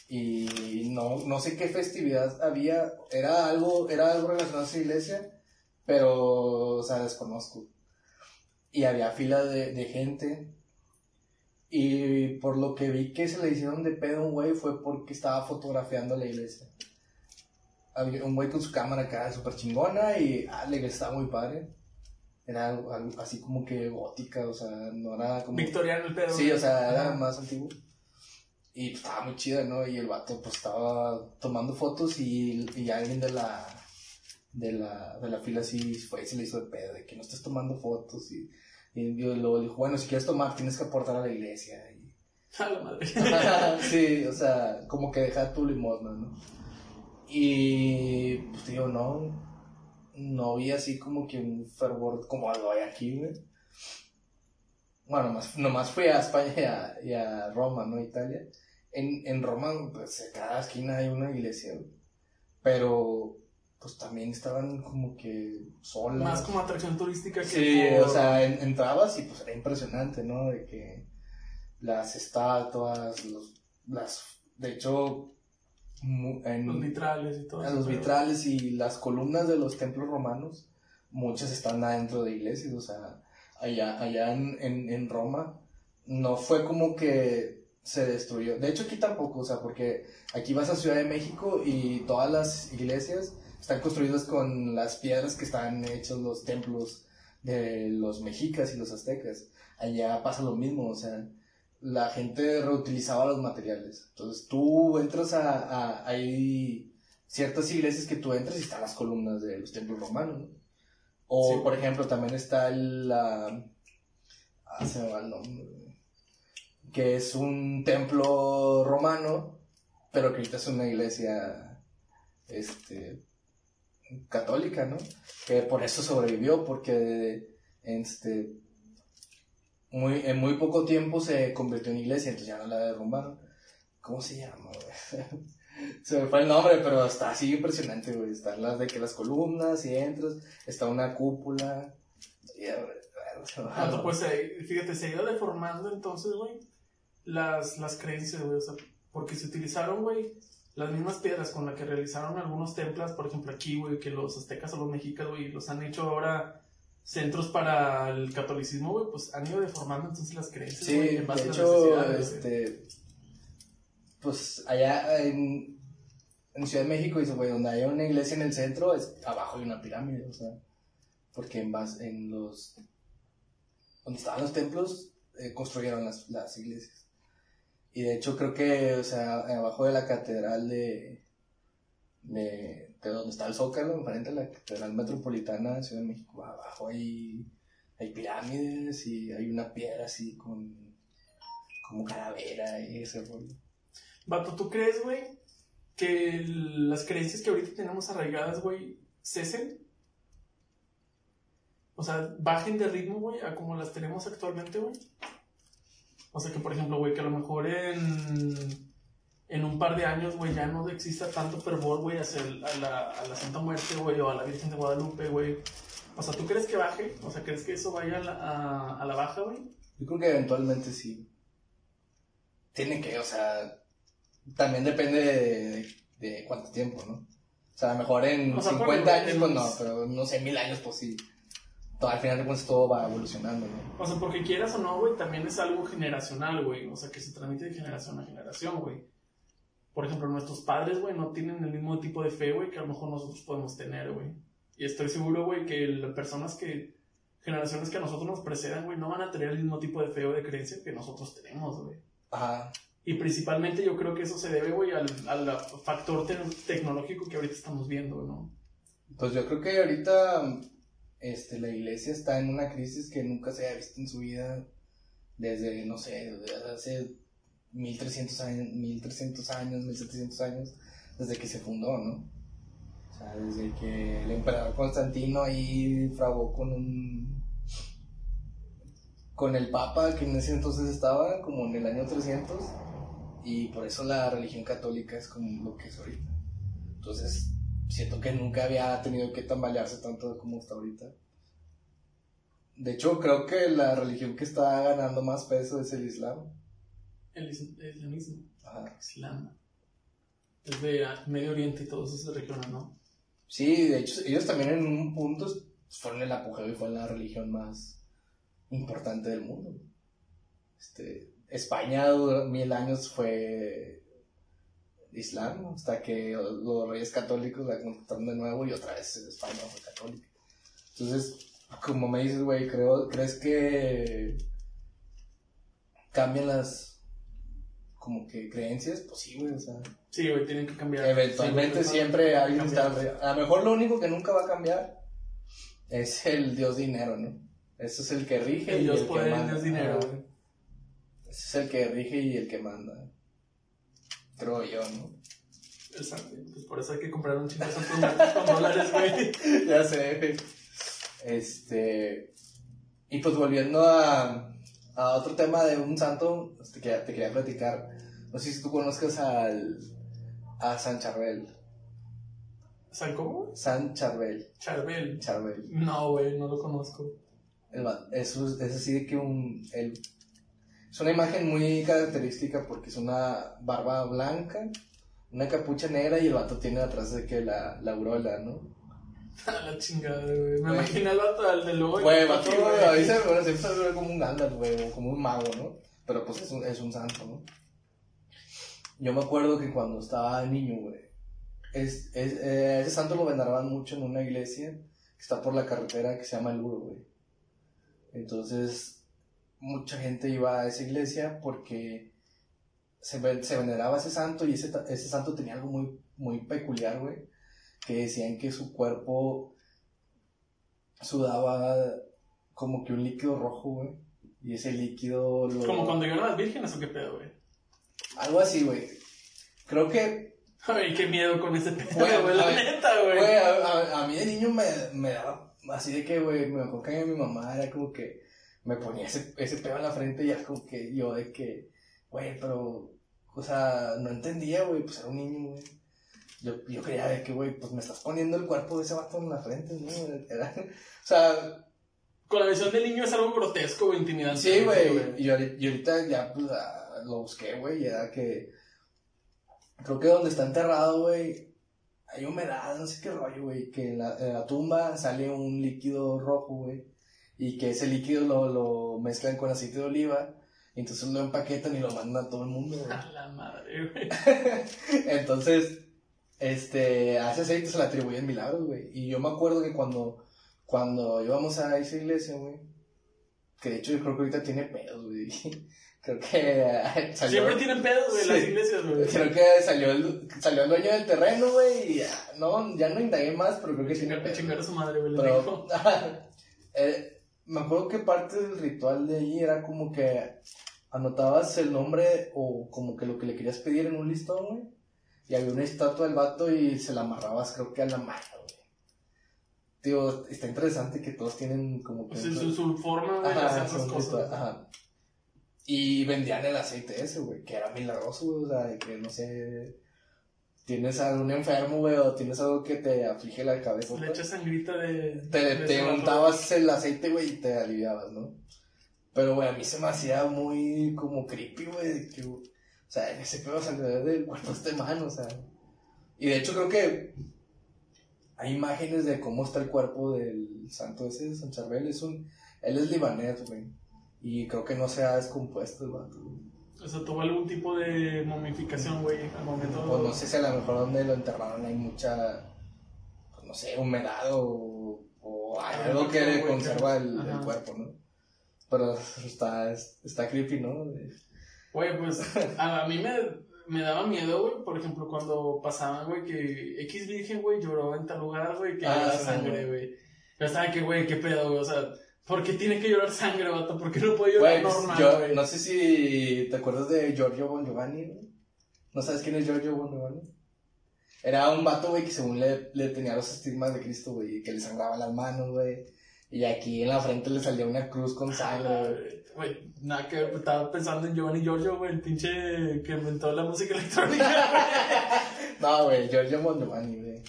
y no, no sé qué festividad había, era algo, era algo relacionado a esa iglesia, pero, o sea, desconozco. Y había fila de, de gente y por lo que vi que se le hicieron de pedo a un güey fue porque estaba fotografiando la iglesia. Había un güey con su cámara acá súper chingona y ah, la iglesia estaba muy padre. Era algo, algo así como que gótica, o sea, no era como...
Victoriano el pedo.
Sí, o sea, era más antiguo. Y pues, estaba muy chida, ¿no? Y el vato pues estaba tomando fotos y, y alguien de la, de la, de la fila así fue y se le hizo de pedo, de que no estés tomando fotos y, y yo luego dijo, bueno, si quieres tomar tienes que aportar a la iglesia. Y...
A la madre.
sí, o sea, como que deja tu limosna, ¿no? Y pues digo, no, no vi así como que un fervor como lo hay aquí, güey. Bueno, nomás, nomás fui a España y a, y a Roma, ¿no? Italia. En, en Roma, pues en cada esquina hay una iglesia, güey. Pero, pues también estaban como que solas.
Más como atracción turística que
Sí,
por-
o sea, en- entrabas y pues era impresionante, ¿no? De que las estatuas, los, las, de hecho, en,
los vitrales y todo eso,
los
pero-
vitrales y las columnas de los templos romanos, muchas están adentro de iglesias, o sea, allá, allá en, en, en Roma no fue como que se destruyó. De hecho, aquí tampoco, o sea, porque aquí vas a Ciudad de México y todas las iglesias están construidas con las piedras que están hechos los templos de los mexicas y los aztecas. Allá pasa lo mismo, o sea, la gente reutilizaba los materiales. Entonces tú entras a, a- hay ciertas iglesias que tú entras y están las columnas de los templos romanos. ¿no? O,
Sí.
por ejemplo, también está el... la- ah, se me va el nombre. Que es un templo romano, pero que ahorita es una iglesia este, católica, ¿no? Que por eso sobrevivió, porque este, muy, en muy poco tiempo se convirtió en iglesia, entonces ya no la derrumbaron. ¿Cómo se llama, güey? Se me fue el nombre, pero está así impresionante, güey. Están las de que las columnas y entras, está una cúpula. Y, a ver, se me va el
Tanto,
nombre.
pues, fíjate, se ha ido deformando entonces, güey, las, las creencias, güey, o sea, porque se utilizaron, güey, las mismas piedras con las que realizaron algunos templos, por ejemplo, aquí, güey, que los aztecas o los mexicas, güey, los han hecho ahora centros para el catolicismo, güey, pues han ido deformando entonces las creencias,
Sí,
en base
de
a las
este, pues allá en, en Ciudad de México, dice, güey, donde hay una iglesia en el centro, es, abajo hay una pirámide, o sea, porque en, base, en los, donde estaban los templos, eh, construyeron las, las iglesias. Y de hecho creo que, o sea, abajo de la catedral de, de, de donde está el Zócalo, enfrente de la catedral metropolitana de Ciudad de México, abajo hay, hay pirámides y hay una piedra así con como calavera y ese rollo.
Vato, ¿tú crees, güey, que las creencias que ahorita tenemos arraigadas, güey, cesen? O sea, bajen de ritmo, güey, a como las tenemos actualmente, güey. O sea, que por ejemplo, güey, que a lo mejor en, en un par de años, güey, ya no exista tanto fervor, güey, hacia el- a, la, a la Santa Muerte, güey, o a la Virgen de Guadalupe, güey. O sea, ¿tú crees que baje? O sea, ¿crees que eso vaya a la, a, a la baja, güey?
Yo creo que eventualmente sí. Tiene que, o sea, también depende de, de cuánto tiempo, ¿no? O sea, a lo mejor en
O sea,
50
ponle,
años, pues no, pero no sé, mil años, pues sí. Al final de cuentas todo va evolucionando, ¿no?
O sea, porque quieras o no, güey, también es algo generacional, güey. O sea, que se transmite de generación a generación, güey. Por ejemplo, nuestros padres, güey, no tienen el mismo tipo de fe, güey, que a lo mejor nosotros podemos tener, güey. Y estoy seguro, güey, que las personas que, generaciones que a nosotros nos precedan, güey, no van a tener el mismo tipo de fe o de creencia que nosotros tenemos, güey.
Ajá.
Y principalmente yo creo que eso se debe, güey, al, al factor te- tecnológico que ahorita estamos viendo, ¿no?
Pues yo creo que ahorita este, la iglesia está en una crisis que nunca se ha visto en su vida desde, no sé, desde hace 1300 años, 1300 años, 1700 años, desde que se fundó, ¿no? O sea, desde que el emperador Constantino ahí fragó con un... con el papa que en ese entonces estaba, como en el año 300, y por eso la religión católica es como lo que es ahorita. Entonces, siento que nunca había tenido que tambalearse tanto como está ahorita. De hecho, creo que la religión que está ganando más peso es el Islam.
El is- el islamismo.
Ajá.
Islam. Es de ah, Medio Oriente y todas esas regiones, ¿no?
Sí, de hecho, ellos también en un punto fueron el apogeo y fue la religión más importante del mundo. Este, España mil años fue Islam, hasta que los reyes católicos la conquistaron de nuevo y otra vez España fue católica. Entonces, como me dices, güey, creo, ¿crees que cambian las como que creencias, pues sí, güey, o sea.
Sí, güey, tienen que cambiar.
Eventualmente
Sí,
siempre alguien está. A lo mejor lo único que nunca va a cambiar es el dios dinero, ¿no? Ese es el que rige.
El
y
dios
el que
poder, el
manda.
dios dinero, güey.
Ese es el que rige y el que manda. Creo yo, ¿no?
Exacto. Pues por eso hay que comprar un chingo de con dólares, güey.
ya sé, güey. Este. Y pues volviendo a, a otro tema de un santo, este, que te quería platicar. No sé si tú conozcas al. a San Charbel.
¿San cómo?
San Charbel.
Charbel.
Charbel.
No, güey, no lo conozco.
Es, es así de que un. el- es una imagen muy característica porque es una barba blanca, una capucha negra y el vato tiene atrás de que la, la aureola, ¿no?
A la chingada, güey. Me
Güey.
imagino al vato, al de lobo.
Güey, vato, a mí se bueno, siempre se ve como un Gandalf, güey, o como un mago, ¿no? Pero pues es un, es un santo, ¿no? Yo me acuerdo que cuando estaba niño, güey, es, es, eh, ese santo lo veneraban mucho en una iglesia que está por la carretera que se llama El Uro, güey. Entonces, mucha gente iba a esa iglesia porque se, se veneraba a ese santo y ese, ese santo tenía algo muy, muy peculiar, güey, que decían que su cuerpo sudaba como que un líquido rojo, güey. Y ese líquido lo...
Como cuando lloran las vírgenes o qué pedo, güey.
Algo así, güey. Creo que,
Ay, qué miedo con ese pedo,
Güey.
La neta, güey.
güey, a, a- a mí de niño me, me daba así de que, güey, me acuerdo que mi mamá era como que me ponía ese, ese pedo en la frente y era como que yo de que, güey, pero, o sea, no entendía, güey, pues era un niño, güey. Yo, yo creía de que, güey, pues me estás poniendo el cuerpo de ese vato en la frente, ¿no? Era, o sea,
Con la visión del niño es algo grotesco, intimidante.
Sí, güey. Y ahori- y ahorita ya pues, ah, lo busqué, güey. Y era que. Creo que donde está enterrado, güey. Hay humedad, no sé qué rollo, güey. Que en la, en la tumba sale un líquido rojo, güey. Y que ese líquido lo, lo mezclan con aceite de oliva. Y entonces lo empaquetan y lo mandan a todo el mundo, güey.
A la madre, güey.
Entonces, este, a ese aceite se le atribuyen milagros, güey. Y yo me acuerdo que cuando, cuando íbamos a esa iglesia, güey, que de hecho yo creo que ahorita tiene pedos, güey. Creo que salió,
Siempre tienen pedos, güey, las
Sí.
iglesias, güey.
creo que salió el, salió el dueño del terreno, güey, y ya, no, ya no indagué más, pero creo que tiene pedos.
chingar a su madre, güey,
Pero, eh, me acuerdo que parte del ritual de ahí era como que anotabas el nombre o como que lo que le querías pedir en un listón, güey. Y había una estatua del vato y se la amarrabas, creo que a la mano, güey. Tío, está interesante que todos tienen como que.
Pues en su, su forma, de
Ajá,
hacer esas cosas.
ritual- ajá. Y vendían el aceite ese, güey, que era milagroso, güey. O sea, de que no sé. Tienes algún enfermo, güey, o tienes algo que te aflige la cabeza.
Le echas sangrita de.
Te,
de
te untabas el aceite, güey, y te aliviabas, ¿no? Pero, güey, a mí se me hacía muy como creepy, güey, de que, o sea, en ese pedo alrededor del cuerpo este man, o sea. Y de hecho creo que hay imágenes de cómo está el cuerpo del santo ese de San Charbel, es un, él es libanés, güey. Y creo que no se ha descompuesto el vato, güey.
O sea, tuvo algún tipo de momificación, güey, al momento.
Pues no sé si a lo mejor donde lo enterraron hay mucha, pues no sé, humedad o, o hay algo que le conserva el, cuerpo, ¿no? Pero está, está creepy, ¿no?
Güey, pues a, mí me, me daba miedo, güey, por ejemplo, cuando pasaban, güey, que X Virgen, güey, lloró en tal lugar, güey, que
Ah,
sangre,
güey.
Yo estaba que, güey, qué pedo, güey, o sea, ¿por qué tiene que llorar sangre, vato? ¿Por qué no puede llorar
Güey, pues,
normal,
yo
güey?
no sé si te acuerdas de Giorgio Bon Giovanni, güey. ¿No sabes quién es Giorgio Bon Giovanni? Era un vato, güey, que según le, le tenía los estigmas de Cristo, güey, que le sangraba las manos, güey. Y aquí en la frente le salía una cruz con sangre, güey.
Güey, nada que ver, estaba pensando en Giovanni Giorgio, güey, el pinche que inventó la música electrónica,
No, güey, Giorgio Bon Giovanni, güey.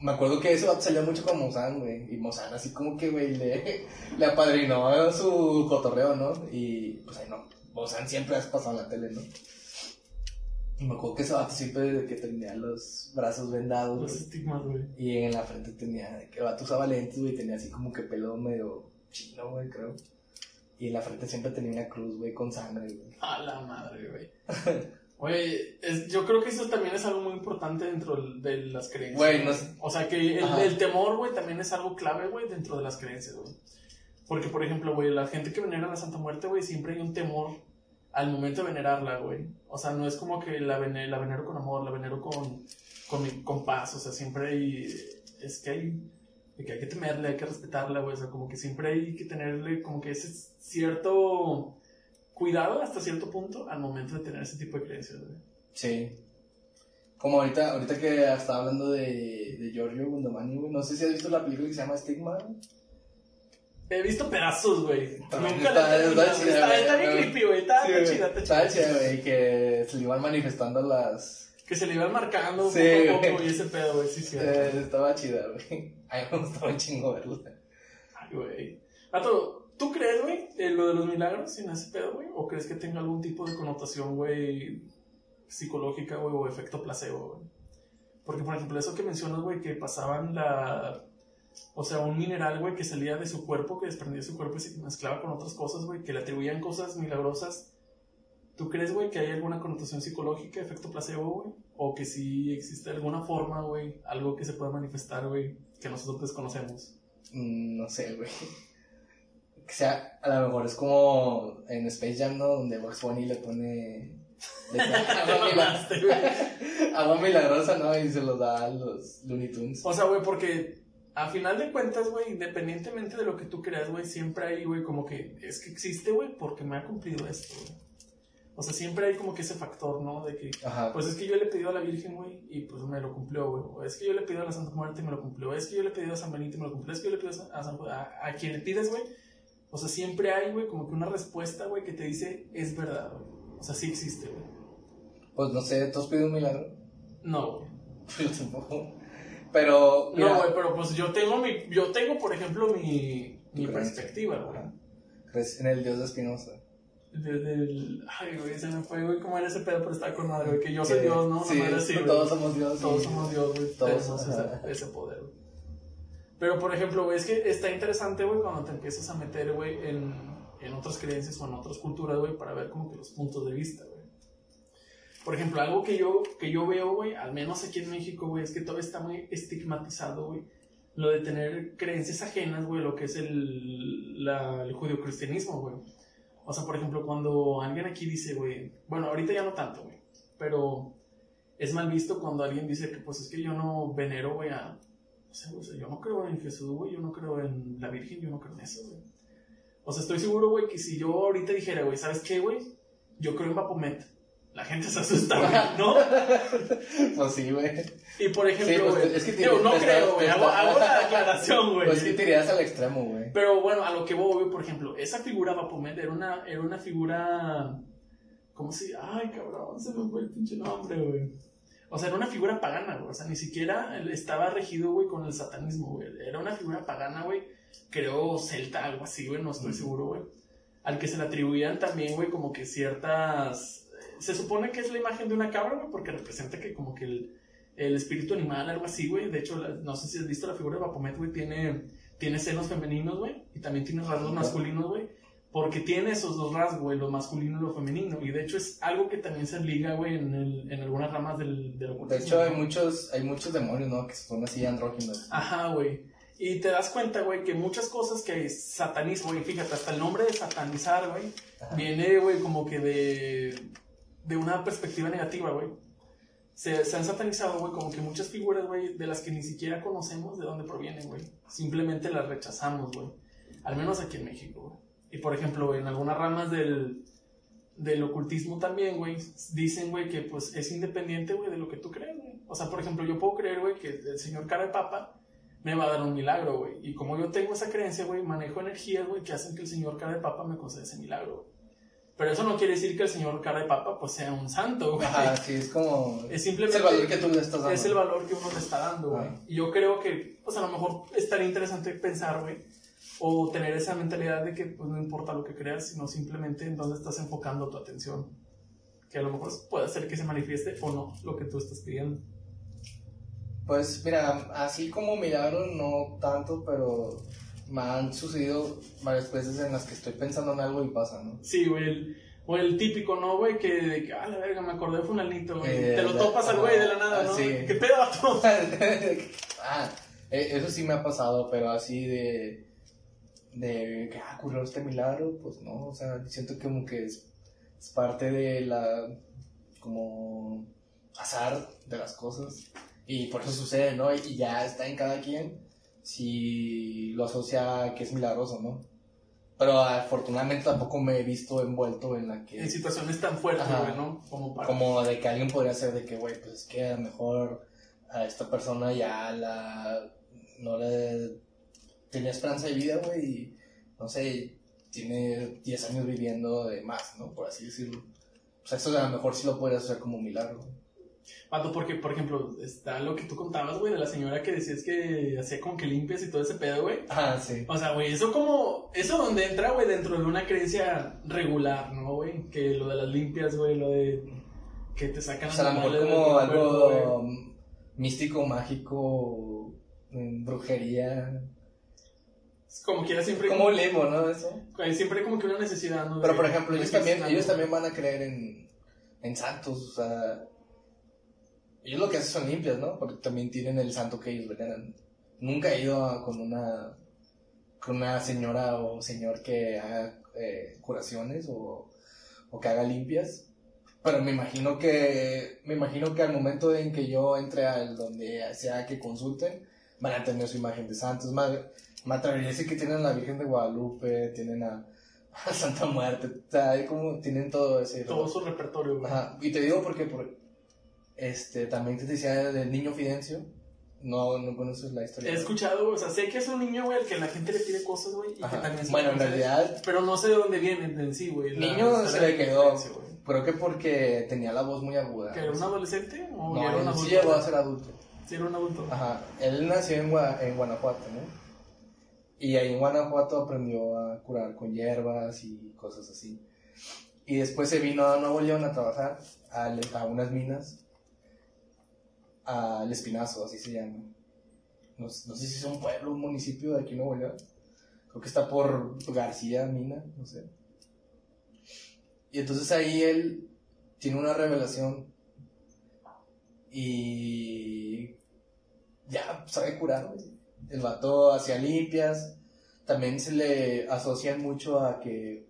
Me acuerdo que ese vato salía mucho con Mozán, güey. Y Mozán así como que, güey, le, le apadrinó su cotorreo, ¿no? Y pues ahí no. Mozán siempre has pasado en la tele, ¿no? Y me acuerdo que ese vato siempre de que tenía los brazos vendados,
Los estigmas, güey.
Y en la frente tenía, que el vato usaba lentes, güey, tenía así como que pelo medio chino, güey, creo. Y en la frente siempre tenía una cruz, güey, con sangre, güey.
A la madre, güey. Güey, es- yo creo que eso también es algo muy importante dentro de las creencias.
Güey, no sé.
O sea, que el, temor, güey, también es algo clave, güey, dentro de las creencias, güey. Porque, por ejemplo, güey, la gente que venera a la Santa Muerte, güey, siempre hay un temor al momento de venerarla, güey. O sea, no es como que la, vene- la venero con amor, la venero con, con, con paz. O sea, siempre hay. Es que hay. que hay que temerle, hay que respetarla, güey. O sea, como que siempre hay que tenerle como que ese cierto cuidado hasta cierto punto al momento de tener ese tipo de creencias, güey.
Sí. Como ahorita, ahorita que estaba hablando de, de Giorgio Gondomani, güey. No sé si has visto la película que se llama Stigma.
He visto pedazos, güey. Nunca
está-
la he
está chida,
Está, está bien creepy, güey. Está,
Sí,
está chida, está chida.
chida, güey, que se le iban manifestando las...
Que se le iban marcando
Sí,
poco a poco y ese pedo, güey. Sí, sí.
Eh, estaba chida, güey. A mí me gustaba un chingo verla.
Ay, güey. Vato, ¿tú crees, güey, lo de los milagros en ese pedo, güey? ¿O crees que tenga algún tipo de connotación, güey, psicológica, güey, o efecto placebo, güey? Porque, por ejemplo, eso que mencionas, güey, que pasaban la... O sea, un mineral, güey, que salía de su cuerpo, que desprendía de su cuerpo y se mezclaba con otras cosas, güey, que le atribuían cosas milagrosas. ¿Tú crees, güey, que hay alguna connotación psicológica, efecto placebo, güey? O que sí existe alguna forma, güey, algo que se pueda manifestar, güey, que nosotros desconocemos.
Mm, No sé, güey. O sea, a lo mejor es como en Space Jam, ¿no? Donde Bugs Bunny le pone... agua, milagrosa, ¿no? Y se los da a los Looney Tunes.
O sea, güey, porque a final de cuentas, güey, independientemente de lo que tú creas, güey, siempre hay, güey, como que es que existe, güey, porque me ha cumplido esto, güey. O sea, siempre hay como que ese factor, ¿no? De que,
Ajá.
pues es que yo le he pedido a la Virgen, güey, y pues me lo cumplió, güey. O es que yo le he pedido a la Santa Muerte y me lo cumplió. Es que yo le he pedido a San Benito y me lo cumplió. Es que yo le he pedido a, San, a, a quien le pides, güey. O sea, siempre hay, güey, como que una respuesta, güey, que te dice, es verdad, güey. O sea, sí existe, güey.
Pues no sé, ¿tú has pedido un milagro?
No, güey.
Yo tampoco. Pero, mira,
No, güey, pero pues yo tengo mi, yo tengo, por ejemplo, mi, mi perspectiva, güey.
Crees en el Dios de Espinosa.
Desde el, ay, güey, se me fue, güey, cómo era ese pedo, pero estaba con madre, güey, que yo soy Dios, ¿no?
Sí,
Una madre güey.
todos somos Dios.
Todos somos Dios, güey.
Todos, ajá.
ese, ese poder, güey. Pero, por ejemplo, güey, es que está interesante, güey, cuando te empiezas a meter, güey, en, en otras creencias o en otras culturas, güey, para ver como que los puntos de vista, güey. Por ejemplo, algo que yo, que yo veo, güey, al menos aquí en México, güey, es que todo está muy estigmatizado, güey. Lo de tener creencias ajenas, güey, lo que es el, la, el judio-cristianismo, güey. O sea, por ejemplo, cuando alguien aquí dice, güey, bueno, ahorita ya no tanto, güey, pero es mal visto cuando alguien dice que, pues, es que yo no venero, güey, a... O sea, o sea, yo no creo en Jesús, güey, yo no creo en la Virgen, yo no creo en eso, güey. O sea, estoy seguro, güey, que si yo ahorita dijera, güey, ¿sabes qué, güey? Yo creo en Bapomet. La gente se asusta, güey, ¿no?
Pues sí, güey.
Y por ejemplo,
Sí, pues,
güey,
es que te-
no
te
creo, güey, hago, hago la aclaración, güey.
Pues que te irías al extremo, güey.
Pero bueno, a lo que voy, güey, por ejemplo, esa figura Bapomet era una, era una figura. ¿Cómo se Ay, cabrón, se me fue el pinche nombre, güey. O sea, era una figura pagana, güey. O sea, ni siquiera estaba regido, güey, con el satanismo, güey. Era una figura pagana, güey. Creo celta, algo así, güey, no estoy seguro, güey. Al que se le atribuían también, güey, como que ciertas. Se supone que es la imagen de una cabra, güey, porque representa que como que el, el espíritu animal, algo así, güey. De hecho, la- no sé si has visto la figura de Bapomet, güey, tiene, tiene senos femeninos, güey, y también tiene rasgos masculinos, güey. Porque tiene esos dos rasgos, güey, lo masculino y lo femenino. Y de hecho es algo que también se liga, güey, en, el- en algunas ramas del, del
De
ocultismo,
hecho, hay muchos, hay muchos demonios, ¿no? Que son así andróginos.
Ajá, güey. Y te das cuenta, güey, que muchas cosas que satanizan, güey, fíjate, hasta el nombre de satanizar, güey, viene, güey, como que de, de una perspectiva negativa, güey. Se, se han satanizado, güey, como que muchas figuras, güey, de las que ni siquiera conocemos de dónde provienen, güey. Simplemente las rechazamos, güey. Al menos aquí en México, güey. Y por ejemplo, en algunas ramas del, del ocultismo también, güey, dicen, güey, que pues es independiente, güey, de lo que tú crees, güey. O sea, por ejemplo, yo puedo creer, güey, que el señor cara de papa me va a dar un milagro, güey. Y como yo tengo esa creencia, güey, manejo energías, güey, que hacen que el señor cara de papa me conceda ese milagro, güey. Pero eso no quiere decir que el señor cara de papa, pues, sea un santo, güey.
Ajá, sí, es como.
Es
Es
simplemente...
el valor que tú le estás dando.
Es el valor que uno le está dando, güey. Y yo creo que, pues a lo mejor estaría interesante pensar, güey, o tener esa mentalidad de que, pues no importa lo que creas, sino simplemente en dónde estás enfocando tu atención. Que a lo mejor puede ser que se manifieste o no lo que tú estás pidiendo.
Pues mira, así como milagro, no tanto, pero me han sucedido varias veces en las que estoy pensando en algo y pasa, ¿no?
Sí, güey. el- o el típico, ¿no, güey? Que, de que, ah, la verga, me acordé de Funalito, güey.
Eh,
Te lo topas al güey de la nada, ¿no?
sí.
¿Qué pedo,
ah, eh, eso sí me ha pasado, pero así de. De que ah, ocurrió este milagro, pues no, o sea, siento que como que es- Es parte de la, como, azar de las cosas. Y por eso sucede, ¿no? Y ya está en cada quien si lo asocia a que es milagroso, ¿no? Pero afortunadamente tampoco me he visto envuelto en la que...
En situaciones tan fuertes,
Ajá.
¿no? Como para...
Como de que alguien podría ser de que, güey, pues es que a lo mejor a esta persona ya la... no le tenía esperanza de vida, güey, y no sé, tiene 10 años viviendo de más, ¿no? Por así decirlo. Pues eso a lo mejor sí lo podría hacer como un milagro.
Vato, porque, por ejemplo, está lo que tú contabas, güey, de la señora que decías que hacía como que limpias y todo ese pedo, güey.
Ah, sí.
O sea, güey, eso como... Eso donde entra, güey, dentro de una creencia regular, ¿no, güey? Que lo de las limpias, güey, lo de... Que te sacan
O sea, a lo mejor como
cuerpo,
algo místico, mágico, brujería.
Como quiera siempre...
Como un limbo, ¿no? Eso.
Hay siempre como que una necesidad, ¿no?
Pero por ejemplo, ellos también, ellos también van a creer en, en santos, o sea, ellos lo que hacen son limpias, ¿no? Porque también tienen el santo que ellos veneran. Nunca he ido a- con una con una señora o señor que haga eh, curaciones o, o que haga limpias, pero me imagino que me imagino que al momento en que yo entre al donde sea que consulten van a tener su imagen de santos. Más, me atrevería a decir que tienen a la Virgen de Guadalupe, tienen a, a Santa Muerte, o sea, hay como tienen todo ese
Todo su repertorio, güey.
Ajá, y te digo porque por, este, también te decía del niño Fidencio. No, no conoces la historia.
He escuchado, o sea, sé que es un niño, güey, al que la gente le pide cosas, güey, y que también se
Bueno, en realidad,
Pero no sé de dónde vienen en sí, güey.
Niño se le quedó. Creo que porque tenía la voz muy aguda.
¿Que era un adolescente o
No,
era un adulto?
sí llegó a ser adulto.
Sí, era un adulto.
Ajá, él nació en, Gua- en Guanajuato, ¿no? Y ahí en Guanajuato aprendió a curar con hierbas y cosas así. Y después se vino a Nuevo León a trabajar a, a unas minas, al Espinazo, así se llama. No, no sé si es un pueblo, un municipio de aquí en Nuevo León. Creo que está por García Mina, no sé. Y entonces ahí él tiene una revelación y ya sabe curar, güey. El vato hacía limpias. También se le asocian mucho a que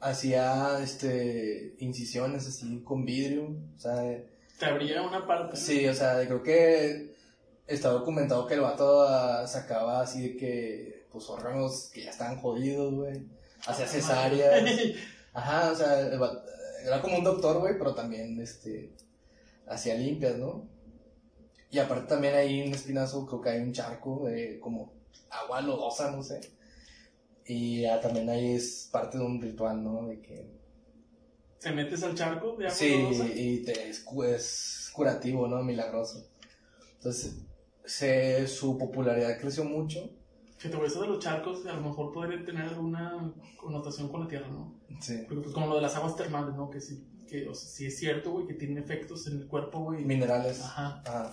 hacía este incisiones así con vidrio. O sea,
Te abría una parte.
sí, o sea, creo que está documentado que el vato ah, sacaba así de que pues órganos que ya estaban jodidos, güey. Hacía cesáreas. Ajá, o sea, era como un doctor, güey, pero también, este, hacía limpias, ¿no? Y aparte también ahí en Espinazo creo que hay un charco de como agua lodosa, no sé. Y ah, también ahí es parte de un ritual, ¿no? De que...
Te metes al charco de agua
Sí,
lodosa.
y te, es, es curativo, ¿no? Milagroso. Entonces, se, su popularidad creció mucho.
Que te eso de los charcos, a lo mejor podría tener alguna connotación con la tierra, ¿no?
Sí.
Porque, pues, como lo de las aguas termales, ¿no? Que sí, que, o sea, sí es cierto, güey, que tienen efectos en el cuerpo, güey.
Minerales.
Ajá.
Ajá.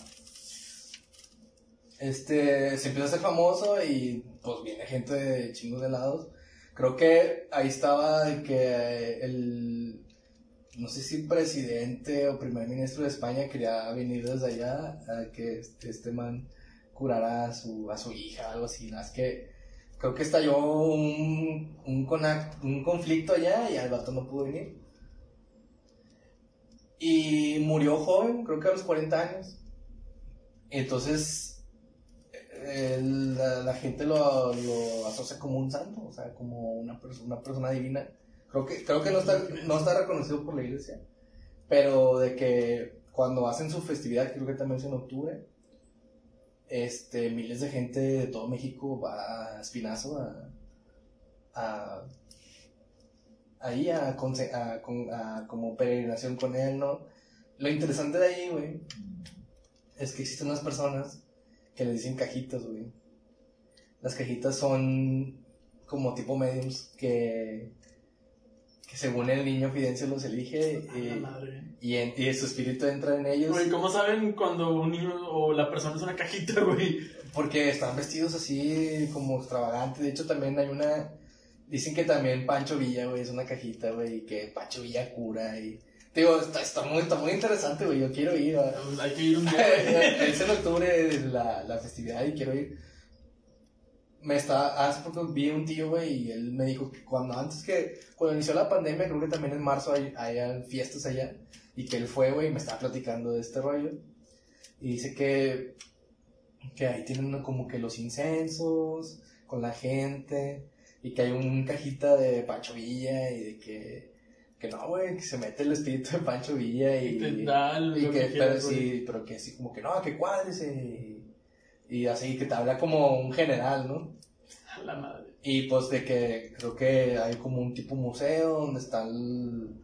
Este, se empieza a hacer famoso y pues viene gente de chingos de lados. Creo que ahí estaba de que el, no sé si presidente o primer ministro de España quería venir desde allá a que este, este man curara a su, a su hija, algo así. ¿no? Es que creo que estalló un, un, conac- un conflicto allá y el vato no pudo venir. Y murió joven, creo que a los 40 años. Entonces, la, gente lo, asocia como un santo, o sea, como una, perso- una persona divina. Creo que, creo que no, está, no está reconocido por la iglesia, pero de que cuando hacen su festividad, creo que también es en octubre, este, miles de gente de todo México va a Espinazo a, a ahí a, a como peregrinación con él, ¿no? Lo interesante de ahí, güey, es que existen unas personas que le dicen cajitas, güey. Las cajitas son como tipo mediums que, que según el niño Fidencio los elige
A la
y,
madre.
y, en- y su espíritu entra en ellos
Güey, ¿cómo saben cuando un niño o la persona es una cajita, güey?
porque están vestidos así como extravagantes. De hecho, también hay una... Dicen que también Pancho Villa, güey, es una cajita, güey, y que Pancho Villa cura y... Digo, está, está, muy, está muy interesante, güey, yo quiero ir.
Pues Hay que ir un día,
es en octubre la, la festividad y quiero ir. me está, hace poco vi un tío, güey, y él me dijo que cuando antes que, cuando inició la pandemia, creo que también en marzo hay, hay fiestas allá, y que él fue, güey, y me estaba platicando de este rollo, y dice que, que ahí tienen como que los incensos, con la gente, y que hay un cajita de Pancho Villa, y de que, que no, güey, que se mete el espíritu de Pancho Villa, y, y
que
pero sí, pero que así como que no, que cuádrese, y, y así que te habla como un general, ¿no?
A la madre.
Y pues de que creo que hay como un tipo museo donde está el...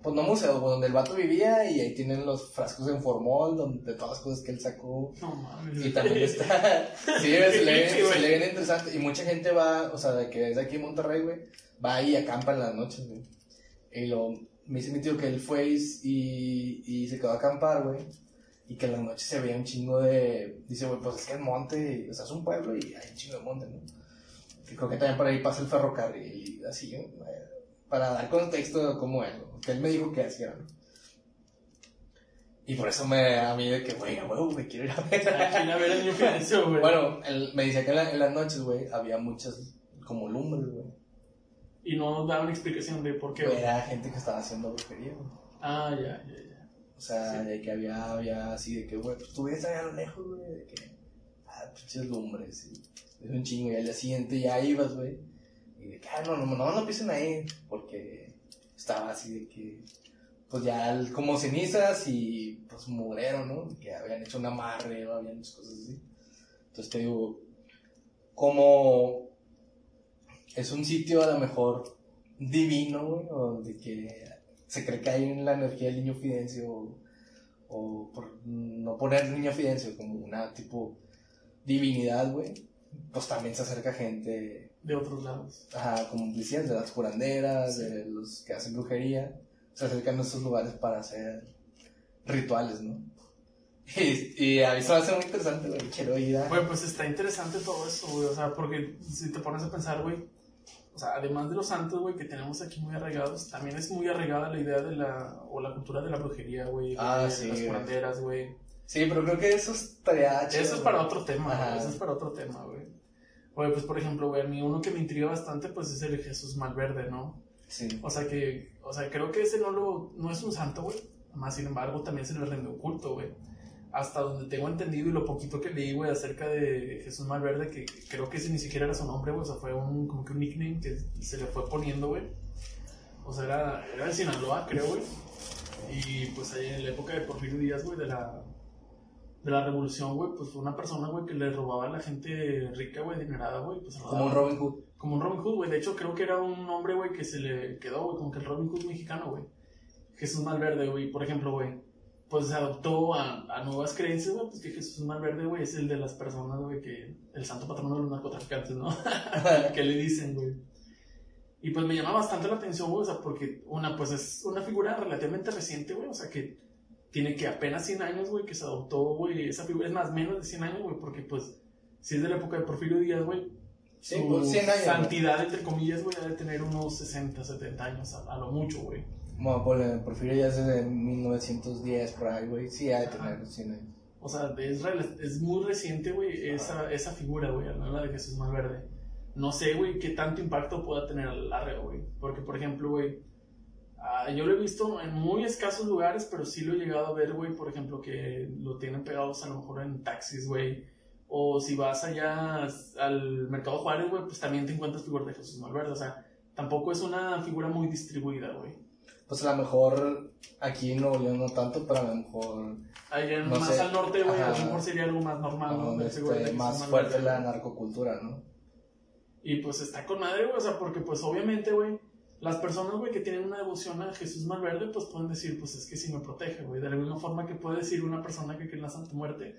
Pues no museo, pues, donde el vato vivía y ahí tienen los frascos en formol donde, de todas las cosas que él sacó.
No mames.
Y también está... sí, se le, se le ve bien interesante. Y mucha gente va, o sea, de que es de aquí en Monterrey, güey, va ahí y acampa en las noches, güey. Y lo... Me dice mi tío que él fue y, y, se quedó a acampar, güey. Y que en las noches se veía un chingo de... Dice, güey, pues es que el monte, o sea, es un pueblo y hay un chingo de monte, ¿no? Y creo que también por ahí pasa el ferrocarril y así, ¿no? Para dar contexto de cómo es, ¿no? que él me dijo que hacía, ¿no? Y por eso me, a mí de que, güey, a huevo, güey, quiero ir a ver.
A ver el güey.
Bueno, él me decía que en, la- en las noches, güey, había muchas como lumbres, güey.
Y no daban explicación de por qué.
Era gente que estaba haciendo brujería, güey.
Ah, ya, ya, ya.
O sea,
Sí.
de que había, había así de que, güey, pues tú ves allá a lo lejos, güey, de que, ah, pinches lumbres, y es un chingo, y al día siguiente ya ibas, güey, y de que, ah, no, no, no, no pisen ahí, porque estaba así de que, pues ya el- como cenizas y pues mugrero, ¿no? Que habían hecho un amarre o habían hecho cosas así. Entonces te digo, como es un sitio a lo mejor divino, güey, o de que se cree que hay en la energía del niño Fidencio, o, o por no poner niño Fidencio como una tipo divinidad, güey, pues también se acerca gente,
De otros lados.
ajá, como decías, de las curanderas, de los que hacen brujería, se acercan a estos lugares para hacer rituales, ¿no? Y, y a mí se me hace muy interesante, güey, quiero ir a...
Güey, pues está interesante todo eso, güey. O sea, porque si te pones a pensar, güey. O sea, además de los santos, güey, que tenemos aquí muy arraigados, también es muy arraigada la idea de la. o la cultura de la brujería, güey.
Ah,
las
sí, güey.
curanderas, güey.
Sí, pero creo que eso estaría chido,
Eso es para otro tema, güey. Eso es para otro tema, güey. Oye, pues por ejemplo, güey, a mí uno que me intriga bastante, pues es el Jesús Malverde, ¿no?
Sí.
O sea que, o sea, creo que ese no lo, no es un santo, güey. Más sin embargo, también se le rinde culto, güey. Hasta donde tengo entendido y lo poquito que leí, güey, acerca de Jesús Malverde, que creo que ese ni siquiera era su nombre, güey. O sea, fue un, como que un nickname que se le fue poniendo, güey. O sea, era, era de Sinaloa, creo, güey. Y pues ahí en la época de Porfirio Díaz, güey, de la, de la revolución, güey, pues fue una persona, güey, que le robaba a la gente rica, güey, adinerada, güey. Pues,
Como un Robin Hood.
como un Robin Hood, güey. De hecho, creo que era un nombre, güey, que se le quedó, güey, como que el Robin Hood mexicano, güey. Jesús Malverde, güey, por ejemplo, güey. Pues se adoptó a, a nuevas creencias, güey, pues que Jesús Malverde, güey, es el de las personas, güey, que el santo patrono de los narcotraficantes, ¿no? que le dicen, güey. Y pues me llama bastante la atención, güey, o sea, porque una, pues es una figura relativamente reciente, güey, o sea, que tiene que apenas 100 años, güey, que se adoptó, güey, esa figura es más menos de 100 años, güey, porque pues si es de la época de Porfirio Díaz, güey,
Sí,
su
pues 100 años.
santidad, entre comillas, güey, ha de tener unos 60, 70 años, a, a lo mucho, güey.
Bueno, por, Porfirio ya es de 1910 por ahí, güey. Sí, ha de tener 100 años.
O sea, es, rela- es muy reciente, güey, esa, esa figura, güey, la de Jesús Malverde. No sé, güey, qué tanto impacto pueda tener a la larga, güey. Porque, por ejemplo, güey, ah, yo lo he visto en muy escasos lugares, pero sí lo he llegado a ver, güey, por ejemplo, que lo tienen pegados a lo mejor en taxis, güey. O si vas allá al Mercado Juárez, güey, pues también te encuentras figuras de Jesús Malverde. O sea, tampoco es una figura muy distribuida, güey.
Pues a lo mejor aquí en Nuevo León no tanto, pero a lo mejor
Allá
No
más
sé.
al norte, güey, a lo mejor sería algo más normal, ¿no? Jesús
más fuerte la narcocultura, ¿no?
Y pues está con madre, güey, o sea, porque pues obviamente, güey, las personas, güey, que tienen una devoción a Jesús Malverde, pues pueden decir, pues es que sí me protege, güey. De la misma forma que puede decir una persona que cree en la Santa Muerte,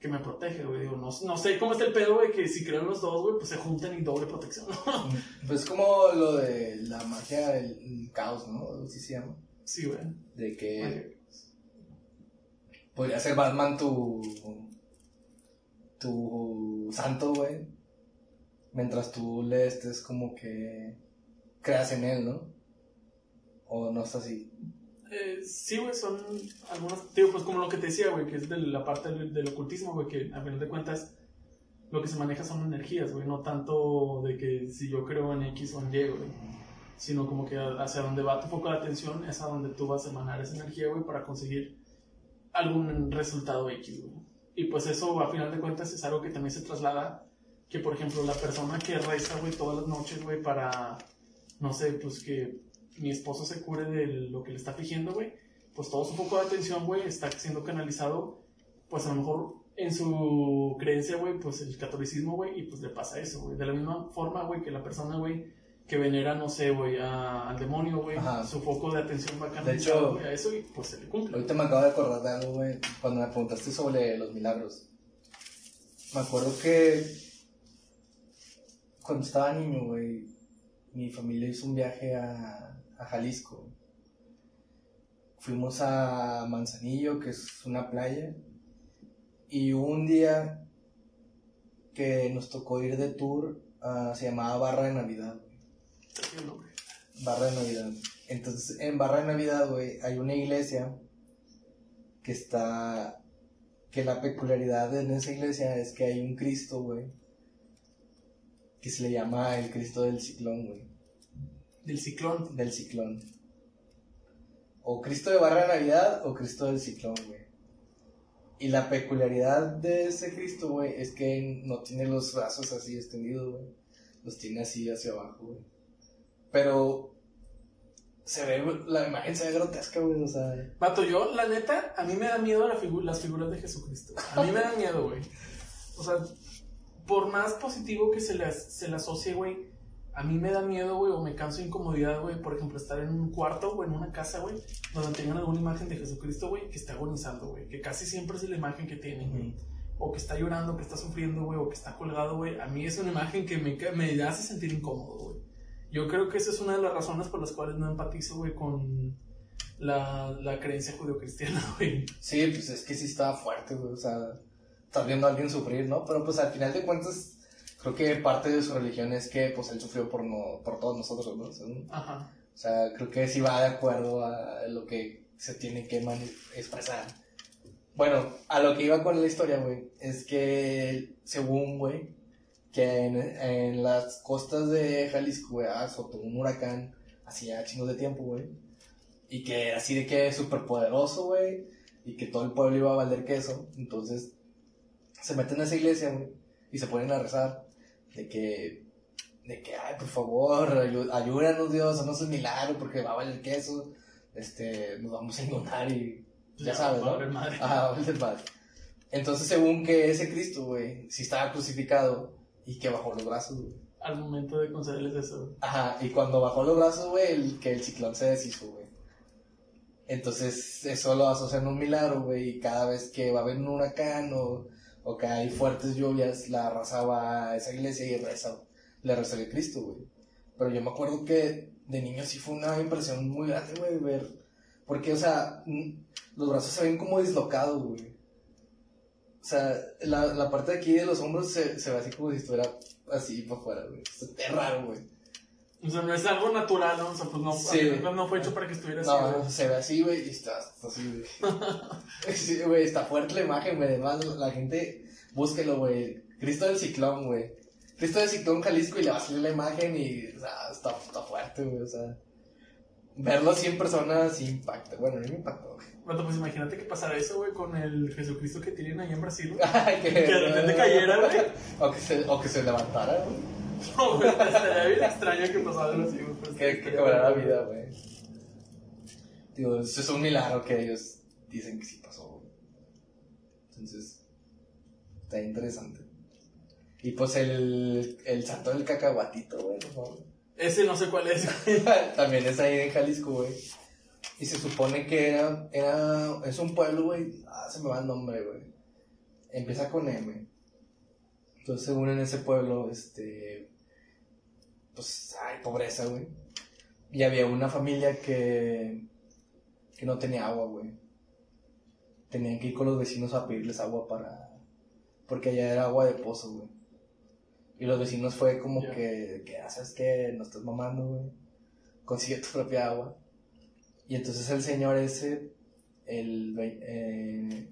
que me protege, güey. Digo, no, no sé cómo está el pedo, güey, que si creen los dos, güey, pues se juntan y doble protección, ¿no?
Pues como lo de la magia del caos, ¿no? Así se llama.
Sí, güey.
De que podría ser Batman tu. tu santo, güey. Mientras tú le estés como que. creas en él, ¿no? O no es así.
Eh, sí, güey, son algunas, digo, pues como lo que te decía, güey, que es de la parte del, del ocultismo, güey, que a final de cuentas, lo que se maneja son energías, güey, no tanto de que si yo creo en X o en Y, güey, sino como que hacia donde va tu foco de atención es a donde tú vas a emanar esa energía, güey, para conseguir algún resultado X, güey. Y pues eso, a final de cuentas, es algo que también se traslada, que por ejemplo, la persona que reza, güey, todas las noches, güey, para, no sé, pues que mi esposo se cure de lo que le está afligiendo, güey, pues todo su foco de atención, güey, está siendo canalizado, pues a lo mejor en su creencia, güey, pues el catolicismo, güey, y pues le pasa eso, güey. De la misma forma, güey, que la persona, güey, que venera, no sé, güey, al demonio, güey, su foco de atención va a cambiar a eso y pues se le cumple.
Ahorita me acabo de acordar de algo, güey, cuando me preguntaste sobre los milagros. Me acuerdo que cuando estaba niño, güey, mi familia hizo un viaje a, a Jalisco. Fuimos a Manzanillo, que es una playa, y un día que nos tocó ir de tour, uh, se llamaba Barra de Navidad. Barra de Navidad. Entonces, en Barra de Navidad, güey, hay una iglesia que está. Que la peculiaridad en esa iglesia es que hay un Cristo, güey. Que se le llama el Cristo del ciclón, güey.
¿Del ciclón?
Del ciclón. O Cristo de Barra de Navidad o Cristo del ciclón, güey. Y la peculiaridad de ese Cristo, güey, es que no tiene los brazos así extendidos, güey. Los tiene así hacia abajo, güey. Pero se ve, la imagen se ve grotesca, güey, o sea.
Mato, yo, la neta, a mí me da miedo la las figuras de Jesucristo. A mí me da miedo, güey. O sea, por más positivo que se le, se asocie, güey, a mí me da miedo, güey, o me canso de incomodidad, güey, por ejemplo, estar en un cuarto o en una casa, güey, donde tengan alguna imagen de Jesucristo, güey, que está agonizando, güey, que casi siempre es la imagen que tienen, güey. O que está llorando, que está sufriendo, güey, o que está colgado, güey. A mí es una imagen que me, me hace sentir incómodo, güey. Yo creo que esa es una de las razones por las cuales no empatizo, güey, con la, la creencia judeocristiana, güey.
Sí, pues es que sí estaba fuerte, güey, o sea, estás viendo a alguien sufrir, ¿no? Pero pues al final de cuentas creo que parte de su religión es que pues él sufrió por no por todos nosotros ¿no? Ajá. o sea creo que sí va de acuerdo a lo que se tiene que expresar bueno a lo que iba con la historia güey es que según güey que en, en, las costas de Jalisco güey azotó un huracán hacía chingos de tiempo güey y que así de que es súper poderoso güey y que todo el pueblo iba a valer queso entonces se meten a esa iglesia güey y se ponen a rezar de que, de que, ay, por favor, ayúdanos Dios, no es un milagro porque va a valer queso, este, nos vamos a inundar y ya, sabes, ¿no? Madre. Ah, madre. Entonces, según que ese Cristo, güey, si estaba crucificado y que bajó los brazos, güey.
Al momento de concederles eso.
Ajá, y cuando bajó los brazos, güey, el, que el ciclón se deshizo, güey. Entonces, eso lo asocian a un milagro, güey, y cada vez que va a haber un huracán o que hay fuertes lluvias, la arrasaba a esa iglesia y reza, le rezaba a Cristo, güey. Pero yo me acuerdo que de niño sí fue una impresión muy grande, güey, ver. Porque, o sea, los brazos se ven como dislocados, güey. O sea, la, parte de aquí de los hombros se, se ve así como si estuviera así para afuera, güey. Es raro, güey.
O sea, no es algo natural, ¿no? O sea, pues no, sí. no fue hecho para que estuviera así.
No, se ve así, güey, y está, así, güey. sí, güey, está fuerte la imagen, güey. Además, la gente, búsquelo, güey. Cristo del Ciclón, güey. Cristo del Ciclón Jalisco y le va a salir la imagen y, o sea, está, está fuerte, güey, o sea. Verlo así en persona sí impacta. Bueno, a mí me impactó, güey.
Bueno, pues imagínate que pasara eso, güey, con el Jesucristo que tienen ahí en Brasil, güey. que, de repente cayera, güey.
O que se, o que se levantara, güey.
No, güey, estaría bien extraño que pasara algo así, güey. Pues,
que, que cobrara vida, güey. Digo, eso es un milagro que ellos dicen que sí pasó, güey. Entonces, está interesante. Y pues el, el santo del cacahuatito, güey,
Ese no sé cuál es,
güey. También es ahí en Jalisco, güey. Y se supone que era, era, es un pueblo, güey. Ah, se me va el nombre, güey. Empieza con M. Entonces, según en ese pueblo, este, pues, hay pobreza, güey. Y había una familia que, que no tenía agua, güey. Tenían que ir con los vecinos a pedirles agua para, porque allá era agua de pozo, güey. Y los vecinos fue como que, que, ah, ¿sabes qué? No estás mamando, güey. Consigue tu propia agua. Y entonces el señor ese, el, eh,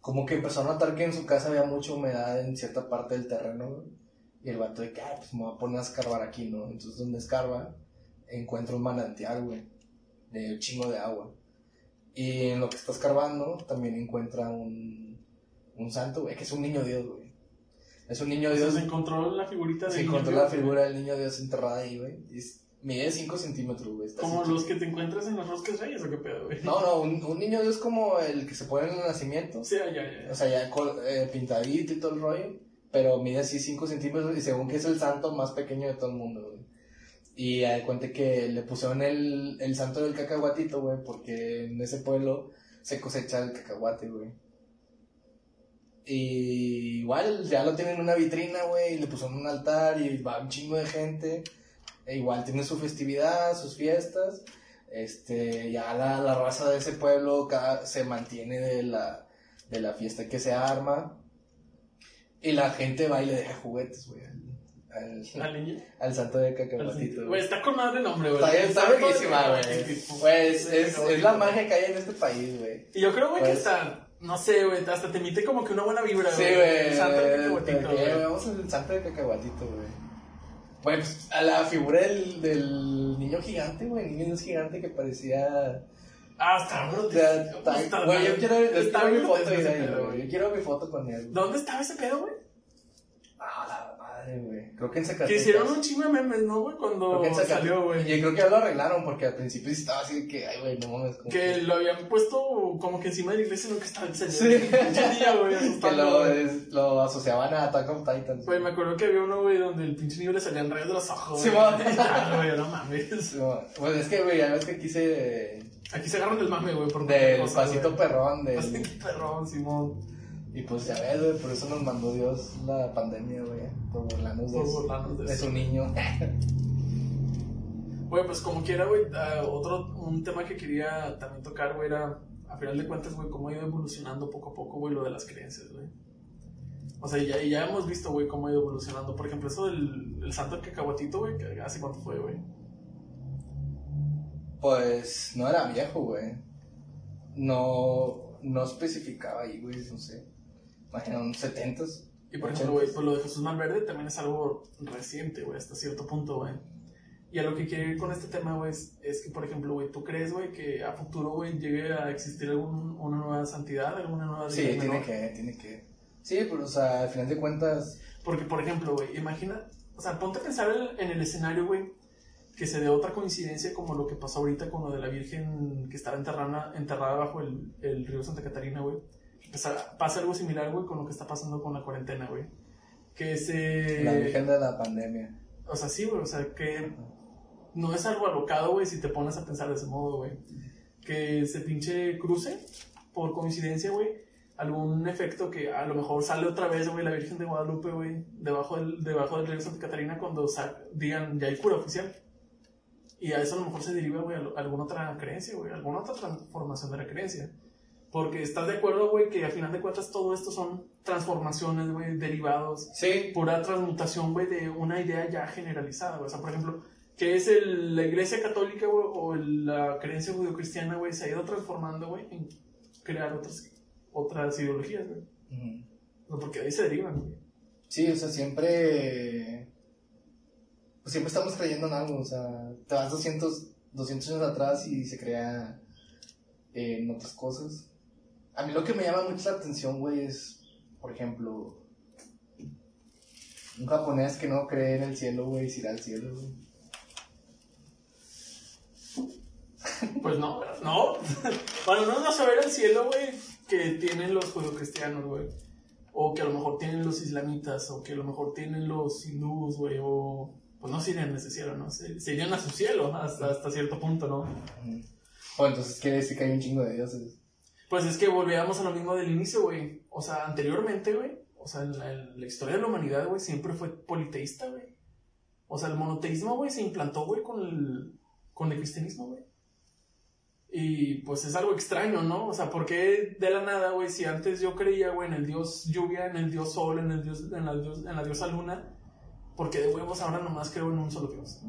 como que empezó a notar que en su casa había mucha humedad en cierta parte del terreno, güey. Y el vato de que, ah, pues me voy a poner a escarbar aquí, ¿no? Entonces, donde escarba, encuentra un manantial, güey, de chingo de agua. Y en lo que está escarbando, también encuentra un, un santo, güey, que es un niño Dios, güey. Es un niño Dios.
Se encontró la figurita de
Se encontró la figura del niño Dios enterrada ahí, güey. Y mide 5 centímetros, güey. está
Como los que te encuentras en las roscas reyes o qué pedo, güey.
No, no, un, un niño Dios como el que se pone en el nacimiento.
Sí, ya, ya, ya.
O sea, ya eh, pintadito y todo el rollo. Pero mide así 5 centímetros y según que es el santo más pequeño de todo el mundo, güey. Y a cuenta que le pusieron el, el santo del cacahuatito, güey, porque en ese pueblo se cosecha el cacahuate, güey. Y igual ya lo tienen en una vitrina, güey, y le pusieron un altar y va un chingo de gente. E igual tiene su festividad, sus fiestas. Este, ya la, la raza de ese pueblo cada- se mantiene de la, de la fiesta que se arma. Y la gente va y le deja juguetes, güey, al, al,
niña.
al santo de cacahuatito.
Güey,
güey.
está con madre el nombre, güey.
Está, está
de
güey. Pues es, es la magia que hay en este país, güey.
Y yo creo, güey, que
Pues-
hasta, no sé, güey, hasta te emite como que una buena vibra,
Sí,
güey.
güey.
El santo de
de
cacahuatito, güey.
Vamos al santo de cacahuatito, güey. Güey, pues a la figura del, del niño gigante, güey. El niño gigante que parecía.
Ah, está, bro.
o sea, ta- Güey, yo quiero, yo
está
quiero mi foto
grotesco
de güey. Yo quiero mi foto con él. güey.
¿Dónde estaba ese pedo, güey?
Madre, güey. Creo que en
Que
Zacatecas.
hicieron un chingo de memes, ¿no, güey?
Creo
Cuando
que en Zacatecas.
salió, güey.
Y yo creo que ya lo arreglaron porque al principio sí estaba así de que, ay, güey, no mames. como
Que lo habían puesto como que encima de la iglesia, no que estaba el señor.
Sí.
Niño, güey,
que lo, es- lo asociaban a Attack of Titans.
Güey, me acuerdo que había uno, güey, donde el pinche niño le salían rayos de los ojos,
Sí,
güey. no mames.
No, Pues es que, güey, ya ves que quise
Aquí se agarran del mame, güey, por
del
cosa,
pasito perrón del...
Pasito perrón, Simón.
Y pues ya ves, güey, por eso nos mandó Dios la pandemia, güey, por burlarnos de,
Por
su-
burlarnos de
de su niño.
Güey, pues como quiera, güey, ah, otro, un tema que quería también tocar, güey, era, a final de cuentas, güey, cómo ha ido evolucionando poco a poco, güey, lo de las creencias, güey. O sea, ya, ya hemos visto, güey, cómo ha ido evolucionando. Por ejemplo, eso del el santo cacahuatito, güey, que hace cuánto fue, güey.
Pues no era viejo, güey. No, no especificaba ahí, güey, no sé. Imagina, unos setentas.
Y por ejemplo, güey, pues lo de Jesús Malverde también es algo reciente, güey, hasta cierto punto, güey. Y a lo que quiero ir con este tema, güey, es, es que, por ejemplo, güey, ¿tú crees, güey, que a futuro, güey, llegue a existir algún, una nueva santidad, alguna nueva
Sí, tiene
menor?
que, tiene que. Sí, pero, o sea, al final de cuentas,
Porque, por ejemplo, güey, imagina, o sea, ponte a pensar en, en el escenario, güey, que se dé otra coincidencia como lo que pasó ahorita con lo de la Virgen que estaba enterrada, enterrada bajo el, el río Santa Catarina, güey. Pasa, pasa algo similar, güey, con lo que está pasando con la cuarentena, güey. Que se...
la virgen de la pandemia.
O sea, sí, güey, o sea, que no es algo alocado, güey, si te pones a pensar de ese modo, güey. Que se pinche cruce, por coincidencia, güey, algún efecto que a lo mejor sale otra vez, güey, la Virgen de Guadalupe, güey, debajo del, debajo del río Santa Catarina cuando digan, ya hay cura oficial. Y a eso a lo mejor se deriva, güey, alguna otra creencia, güey, alguna otra transformación de la creencia. Porque estás de acuerdo, güey, que a final de cuentas todo esto son transformaciones, güey, derivados
Sí,
pura transmutación, güey, de una idea ya generalizada, güey. O sea, por ejemplo, que es el- la iglesia católica, güey, o el- la creencia judio-cristiana, güey, se ha ido transformando, güey, en crear otras, otras ideologías, güey. No, porque de ahí se derivan, güey.
Sí, o sea, siempre. Pues siempre estamos creyendo en algo. O sea, te vas 200, 200 años atrás y se crea en otras cosas. A mí lo que me llama mucho la atención, güey, es, por ejemplo, un japonés que no cree en el cielo, güey, si irá al cielo, güey.
Pues no, no. bueno, no vas a ver el cielo, güey, que tienen los judio-cristianos, güey. O que a lo mejor tienen los islamitas, o que a lo mejor tienen los hindús, güey, o... Pues no se irían a ese cielo, ¿no? Se, se irían a su cielo hasta, hasta cierto punto, ¿no?
O entonces quiere decir que hay un chingo de dioses.
Pues es que volvíamos a lo mismo del inicio, güey. O sea, anteriormente, güey. O sea, la, la historia de la humanidad, güey, siempre fue politeísta, güey. O sea, el monoteísmo, güey, se implantó, güey, con el, con el cristianismo, güey. Y pues es algo extraño, ¿no? O sea, ¿por qué de la nada, güey? Si antes yo creía, güey, en el dios lluvia, en el dios sol, en, el dios, en, la, dios- en la diosa luna, ¿por qué de huevos ahora nomás creo en un solo dios?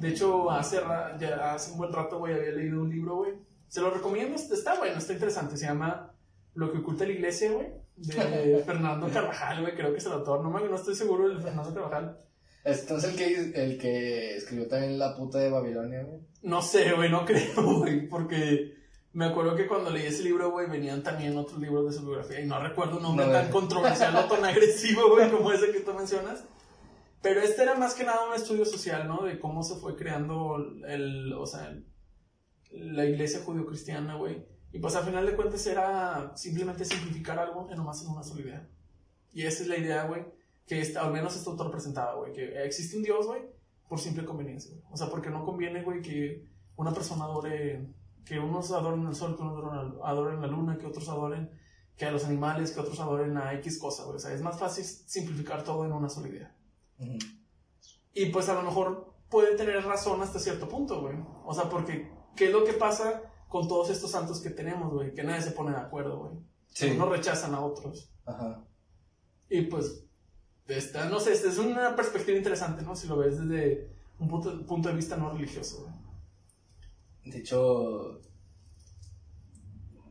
De hecho, hace, ya hace un buen rato, güey, había leído un libro, güey. Se lo recomiendo, está bueno, está interesante. Se llama Lo que oculta la iglesia, güey, de Fernando Carvajal, güey, creo que es el autor, no, me, no estoy seguro del Fernando Carvajal.
Entonces el que, el que escribió también La puta de Babilonia, güey.
No sé, güey, no creo, güey, porque me acuerdo que cuando leí ese libro, güey, venían también otros libros de su biografía y no recuerdo un nombre
No,
tan controversial o tan agresivo, güey, como ese que tú mencionas. Pero este era más que nada un estudio social, ¿no? De cómo se fue creando el, o sea, el- la iglesia judio-cristiana, güey. Y pues al final de cuentas era simplemente simplificar algo en nomás en una sola idea. Y esa es la idea, güey, que esta, al menos este autor presentaba, güey, que existe un Dios, güey, por simple conveniencia, güey. O sea, porque no conviene, güey, que una persona adore, que unos adoren el sol, que unos adoren, la luna, que otros adoren, que a los animales, que otros adoren a X cosa, güey. O sea, es más fácil simplificar todo en una sola idea. Y pues a lo mejor puede tener razón hasta cierto punto, güey. O sea, porque, ¿qué es lo que pasa con todos estos santos que tenemos, güey? Que nadie se pone de acuerdo, güey.
Sí.
Unos rechazan a otros.
Ajá.
Y pues, esta, no sé, esta es una perspectiva interesante, ¿no? Si lo ves desde un punto, punto de vista no religioso, güey.
De hecho,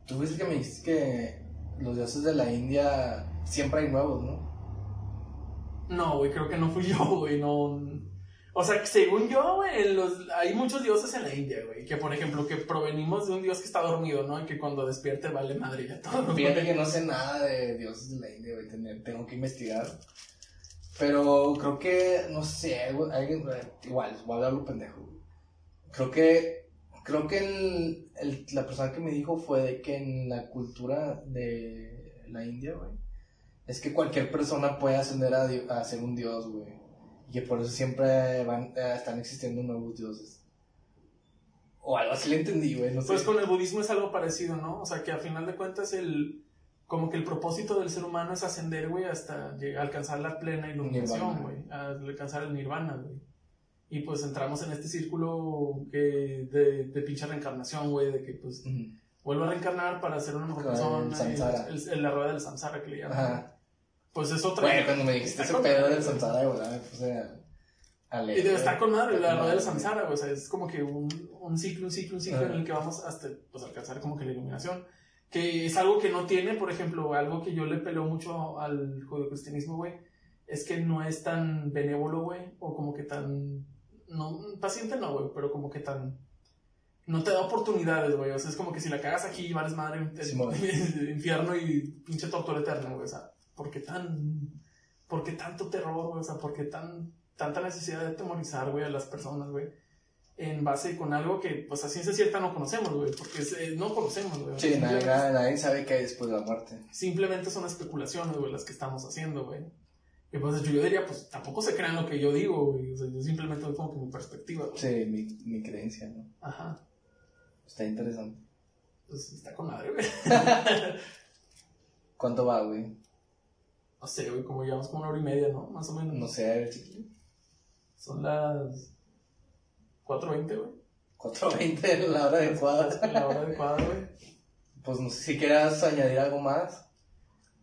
tú viste que me dijiste que los dioses de la India siempre hay nuevos, ¿no?
No, güey, creo que no fui yo, güey, no... O sea, que según yo, güey, los, hay muchos dioses en la India, güey, que por ejemplo, que provenimos de un dios que está dormido, ¿no? Y que cuando despierte vale madre ya todo.
Fíjate que no sé nada de dioses de la India, güey. Tengo que investigar. Pero creo que, no sé, alguien, igual, voy a hablar lo pendejo. güey. Creo que, creo que el, el- la persona que me dijo fue de que en la cultura de la India, güey, es que cualquier persona puede ascender a, a ser un dios, güey. Y por eso siempre van, eh, están existiendo nuevos dioses. O algo así le entendí, güey, no sé.
Pues con el budismo es algo parecido, ¿no? O sea, que a final de cuentas el... Como que el propósito del ser humano es ascender, güey, hasta llegar, alcanzar la plena iluminación, güey. Alcanzar el nirvana, güey. Y pues entramos en este círculo que de, de pinche reencarnación, güey, de que pues
Ujú.
vuelvo a reencarnar para ser una mejor
el
persona. El, el- la rueda del samsara que le llaman. Pues es otra.
Güey, cuando me dijiste ese pedo del samsara, güey, me puse a, leer.
Y debe estar con madre, la rueda del samsara, güey. O sea, es como que un, un ciclo, un ciclo, un ciclo en el que vamos hasta pues, alcanzar como que la iluminación. Que es algo que no tiene, por ejemplo, algo que yo le peleo mucho al judeocristianismo, güey. Es que no es tan benévolo, güey. O como que tan. No, paciente no, güey, pero como que tan. No te da oportunidades, güey. O sea, es como que si la cagas aquí, vales madre,
Simón.
infierno y pinche tortura eterna, güey. O sea, ¿por qué tan. ¿Por qué tanto terror, güey? O sea, ¿por qué tan, tanta necesidad de atemorizar, güey, a las personas, güey? En base con algo que, pues a ciencia cierta no conocemos, güey. Porque eh, no conocemos, güey.
Sí, nadie, nadie, sabe qué hay después de la muerte.
simplemente son especulaciones, güey, las que estamos haciendo, güey. Y pues yo diría, pues tampoco se crean lo que yo digo, güey. O sea, yo simplemente doy como que mi perspectiva, güey.
Sí, mi, mi creencia, ¿no?
Ajá.
Está interesante.
Pues está con madre, güey.
¿Cuánto va, güey?
No sé, güey, como llevamos como una hora y media, ¿no? Más o menos.
No sé, a ver, chiquillo.
Son las 4.20, güey.
4.20 la hora adecuada.
La hora adecuada, güey.
Pues no sé si quieras añadir algo más.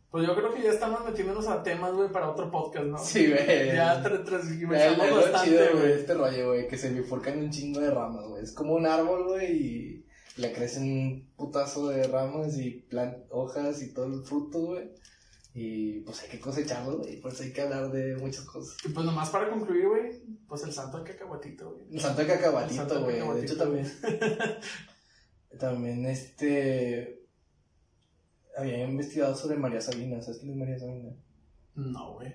Pues yo creo que ya estamos metiéndonos a temas, güey, para otro podcast, ¿no?
Sí, güey.
Ya tra- transgiversamos
lo
bastante,
chido, güey, este rollo, güey, que se bifurcan un chingo de ramas, güey. Es como un árbol, güey, y le crecen un putazo de ramas y plan hojas y todo el fruto, güey. Y pues hay que cosecharlo, güey, pues hay que hablar de muchas cosas.
Y pues nomás para concluir, güey, pues el santo de cacahuatito, güey.
El santo de cacahuatito, güey. De hecho, también. También, este. Había investigado sobre María Sabina. ¿Sabes quién es María Sabina?
No, güey.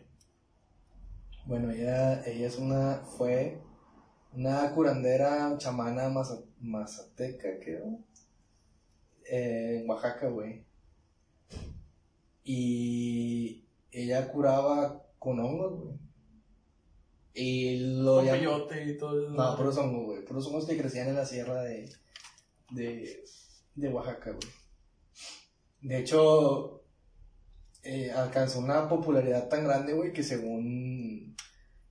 Bueno, ella, ella es una. Fue una curandera chamana maza- mazateca, creo. eh, en Oaxaca, güey. Y ella curaba con hongos, güey. Y lo
Con peyote y todo eso.
no, puros hongos, güey. Puros hongos que crecían en la sierra de, de, de Oaxaca, güey. De hecho, eh, alcanzó una popularidad tan grande, güey, que según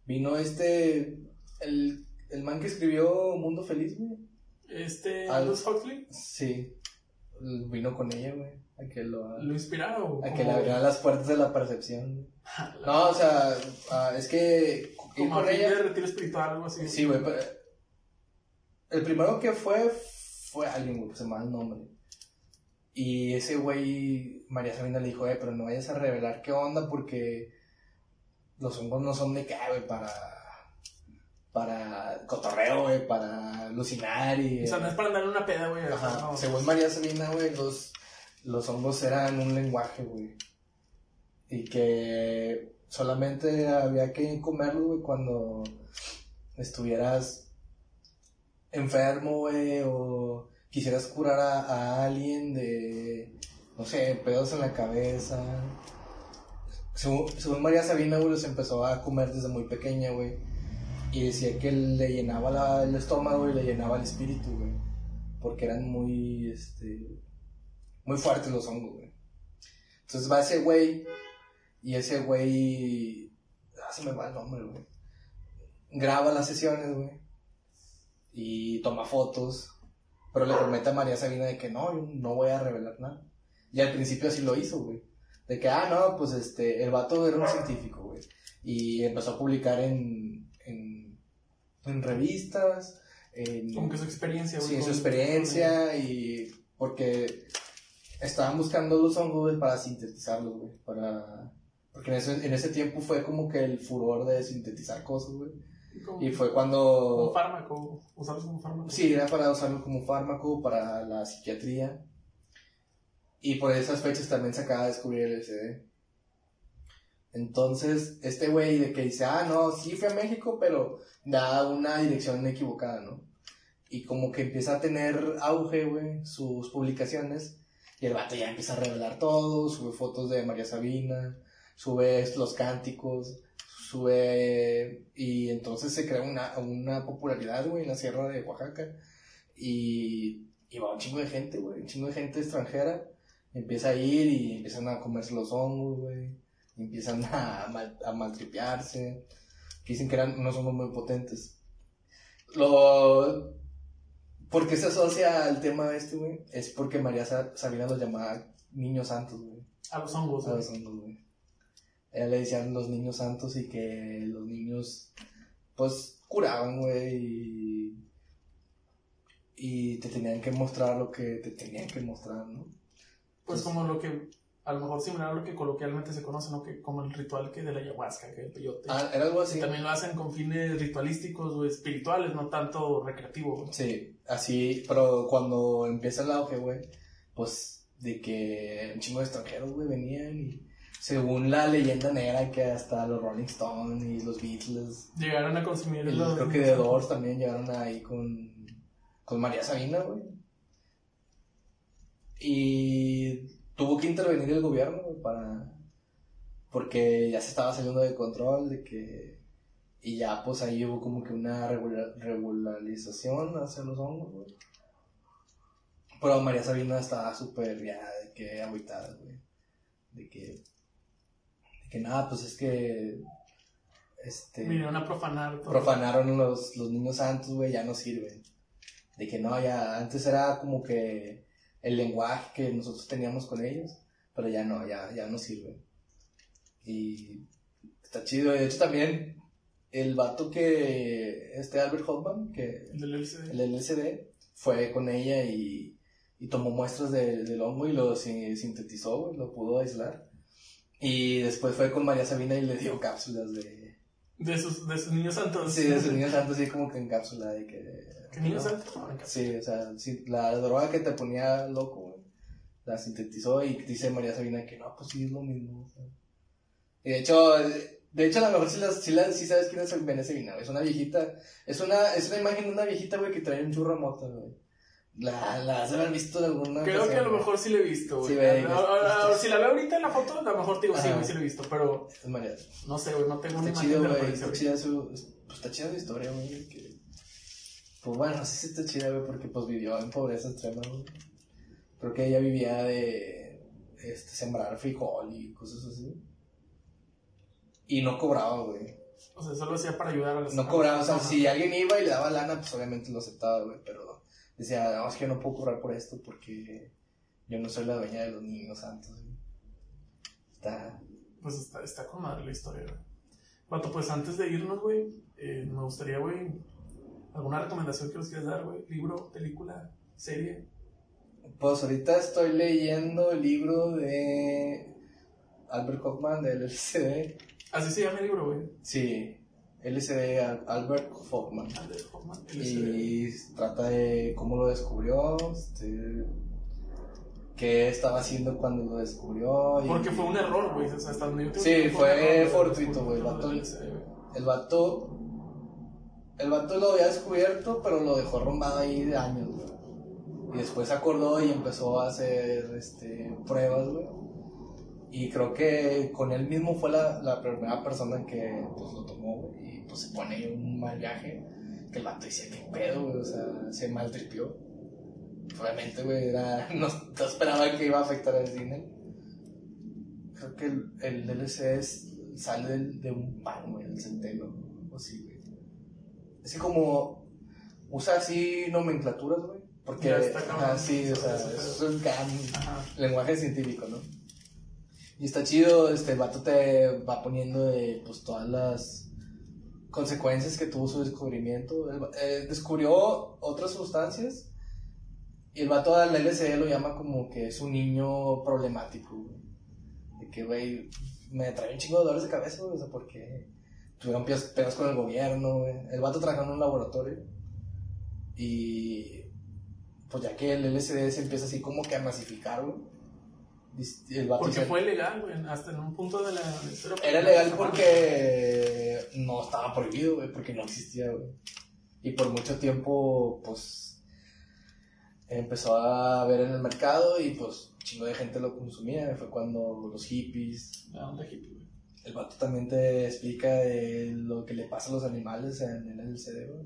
vino este, el, el man que escribió Mundo Feliz, güey.
Este,
Al-
Aldous Huxley,
Sí, vino con ella, güey. A que, lo,
¿lo inspiraron?
a que le abrieran las puertas de la percepción.
No,
o sea, ah, es que ir
como a fin
ella...
de retiro espiritual, algo así.
Sí, güey, pero el primero que fue fue alguien, güey, que se me el nombre. Y ese güey, María Sabina le dijo, eh, pero no vayas a revelar qué onda porque los hongos no son de qué, güey, para para cotorreo, güey, para alucinar y...
O sea, no es para andar una peda, güey.
Ajá.
no.
Según María Sabina, güey, los, los hongos eran un lenguaje, güey. Y que solamente había que comerlos, güey, cuando estuvieras enfermo, güey, o quisieras curar a, alguien de, no sé, pedos en la cabeza. Según, María Sabina, güey, los empezó a comer desde muy pequeña, güey. Y decía que le llenaba el estómago y le llenaba el espíritu, güey. Porque eran muy, este, muy fuertes los hongos, güey. Entonces va ese güey, y ese güey, ah, se me va el nombre, güey. Graba las sesiones, güey. Y toma fotos. Pero le promete a María Sabina de que no, yo no voy a revelar nada. Y al principio así lo hizo, güey. De que, ah, no, pues este, el vato era un científico, güey. Y empezó a publicar en, en, en revistas, en...
Como que su experiencia, güey.
Sí, su experiencia y porque estaban buscando los hongos güey, para sintetizarlos, güey, para... Porque en ese, en ese tiempo fue como que el furor de sintetizar cosas, güey.
Como,
Y fue
como
cuando...
fármaco, usarlos como fármaco.
Sí, era para usarlo como fármaco para la psiquiatría. Y por esas fechas también se acaba de descubrir el LSD. Entonces, este güey de que dice, ah, no, sí fue a México, pero da una dirección equivocada, ¿no? Y como que empieza a tener auge, güey, sus publicaciones. Y el vato ya empieza a revelar todo, sube fotos de María Sabina, sube los cánticos, sube... Y entonces se crea una, una popularidad, güey, en la sierra de Oaxaca. Y, y va un chingo de gente, güey, un chingo de gente extranjera. Empieza a ir y empiezan a comerse los hongos, güey. Empiezan a, mal, a maltripearse. Dicen que eran unos hongos muy potentes. Lo... ¿Por qué se asocia al tema este, güey? Es porque María Sa- Sabina los llamaba niños santos, güey.
A los hongos,
A los hongos, güey. Ella le decían los niños santos y que los niños, pues, curaban, güey, y, y te tenían que mostrar lo que te tenían que mostrar, ¿no?
Pues como lo que, a lo mejor similar a lo que coloquialmente se conoce, ¿no? Que como el ritual que de la ayahuasca, que el peyote.
Ah, era algo
Y
así.
también lo hacen con fines ritualísticos o espirituales, no tanto recreativos. güey.
Sí, así, pero cuando empieza el auge, güey, pues, de que un chingo de extranjeros, güey, venían y según la leyenda negra que hasta los Rolling Stones y los Beatles
Llegaron a consumir
El-
los...
creo que The Doors también llegaron ahí con, con María Sabina, güey. Y tuvo que intervenir el gobierno, güey, para... Porque ya se estaba saliendo de control, de que... Y ya, pues ahí hubo como que una regula- regularización hacia los hongos, güey. Pero María Sabina estaba súper ya de que agüitada, güey. De que... De que nada, pues es que... Este
Vinieron a profanar todo.
profanaron los, los niños santos, güey, ya no sirven. De que no, ya, antes era como que el lenguaje que nosotros teníamos con ellos, pero ya no, ya, ya no sirve. Y está chido, de hecho también el vato que, este Albert Hoffman, que
El LCD.
el LSD, fue con ella y, y tomó muestras de- del hongo y lo si- sintetizó, lo pudo aislar. Y después fue con María Sabina y le dio cápsulas de,
De sus, de sus niños santos.
Sí, de sus niños santos, así como que en cápsula de que...
¿Qué niños santos? Casa.
Sí, o sea, sí, la droga que te ponía loco, güey, la sintetizó y dice María Sabina que no, pues sí es lo mismo. o sea. Y de hecho, de hecho a lo mejor sí, las, sí, las- sí sabes quién es Sabina, güey, es una viejita, es una, es una imagen de una viejita, güey, que trae un churro de mota, güey. La, la has de haber visto en alguna
Creo que a lo mejor sí lo he visto, güey.
Sí,
si la veo ahorita en la foto, a lo mejor te digo, sí, güey, sí lo he visto. Pero
Es
no sé, güey, no tengo una
Está
imagen
chido,
de
güey. Está chida su. Pues está chida su historia, güey. Que... Pues bueno, sí, sí está chida, güey, porque pues vivió en pobreza extrema, güey. Creo que ella vivía de. Este, sembrar frijol y cosas así. Y no cobraba, güey.
O sea, solo hacía para ayudar a las
No cobraba, o sea, si alguien iba y le daba lana, pues obviamente lo aceptaba, güey. Pero decía, no, es que yo no puedo cobrar por esto porque yo no soy la dueña de los niños santos, güey. Está.
Pues está, está con madre la historia, güey. Vato, pues antes de irnos, güey, eh, me gustaría, güey, alguna recomendación que nos quieras dar, güey. Libro, película, serie.
Pues ahorita estoy leyendo el libro de Albert Hoffman del LCD.
Así se llama el libro, güey.
Sí, LCD Al- Albert Hoffman.
Albert Hoffman.
Y trata de cómo lo descubrió, este, qué estaba haciendo cuando lo descubrió. y-
Porque fue un error, güey. O sea, hasta donde yo tengo
Sí, fue fortuito, el vato-
güey.
El vato. El vato lo había descubierto, pero lo dejó arrumbado ahí de años, güey. Y después se acordó y empezó a hacer este, pruebas, güey. Y creo que con él mismo fue la, la primera persona que pues, lo tomó. Y pues se pone un mal viaje. Que el vato dice, ¿qué pedo, güey? O sea, se maltripió. Obviamente, güey, era, no, no esperaba que iba a afectar al cine. Creo que el, el DLC es- sale de un pan, güey, del centeno. O sí, güey. Así como usa así nomenclaturas, güey. Porque,
Ya está cabrón.
ajá, sí, o sea, es un gran lenguaje científico, ¿no? Y está chido, este el vato te va poniendo de, pues, todas las consecuencias que tuvo su descubrimiento. Eh, descubrió otras sustancias y el vato al LSD lo llama como que es un niño problemático. De que, güey, me trae un chingo de dolores de cabeza, güey, o sea, porque tuvieron pedos, con el gobierno. El vato trabajaba en un laboratorio y pues ya que el LSD se empieza así como que a masificar, güey. El
Porque fue legal, güey. Hasta en un punto de la historia.
era legal porque no estaba prohibido, güey, porque no existía, güey. Y por mucho tiempo, pues, empezó a ver en el mercado y pues chingo de gente lo consumía. Fue cuando los hippies,
La onda hippie, güey.
el vato también te explica de lo que le pasa a los animales en, en el CD, güey.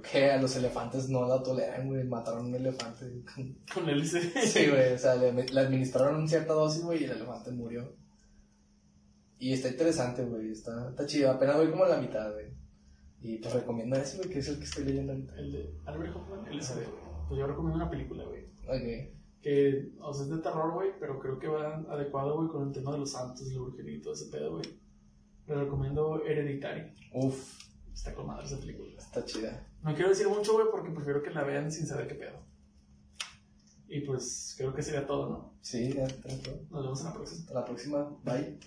Creo que a los elefantes no la toleran, güey. Mataron a un elefante.
Con el LCD.
Sí, güey, o sea, le, le administraron cierta dosis, güey, y el elefante murió. Y está interesante, güey, está, está chido. Apenas voy como a la mitad, güey. Y te recomiendo ese, güey, que es el que estoy leyendo ahorita.
El de Albert Hoffman, LCD, güey. Pues yo recomiendo una película, güey.
Ok.
Que, o sea, es de terror, güey, pero creo que va adecuado, güey, con el tema de los santos, la brujería y todo ese pedo, güey. Le recomiendo Hereditary.
Uf,
Está con madre esa película.
está chida.
No quiero decir mucho, güey, porque prefiero que la vean sin saber qué pedo. Y pues creo que sería todo, ¿no?
Sí, ya, ya, ya.
Nos vemos en la próxima.
Hasta la próxima. Bye.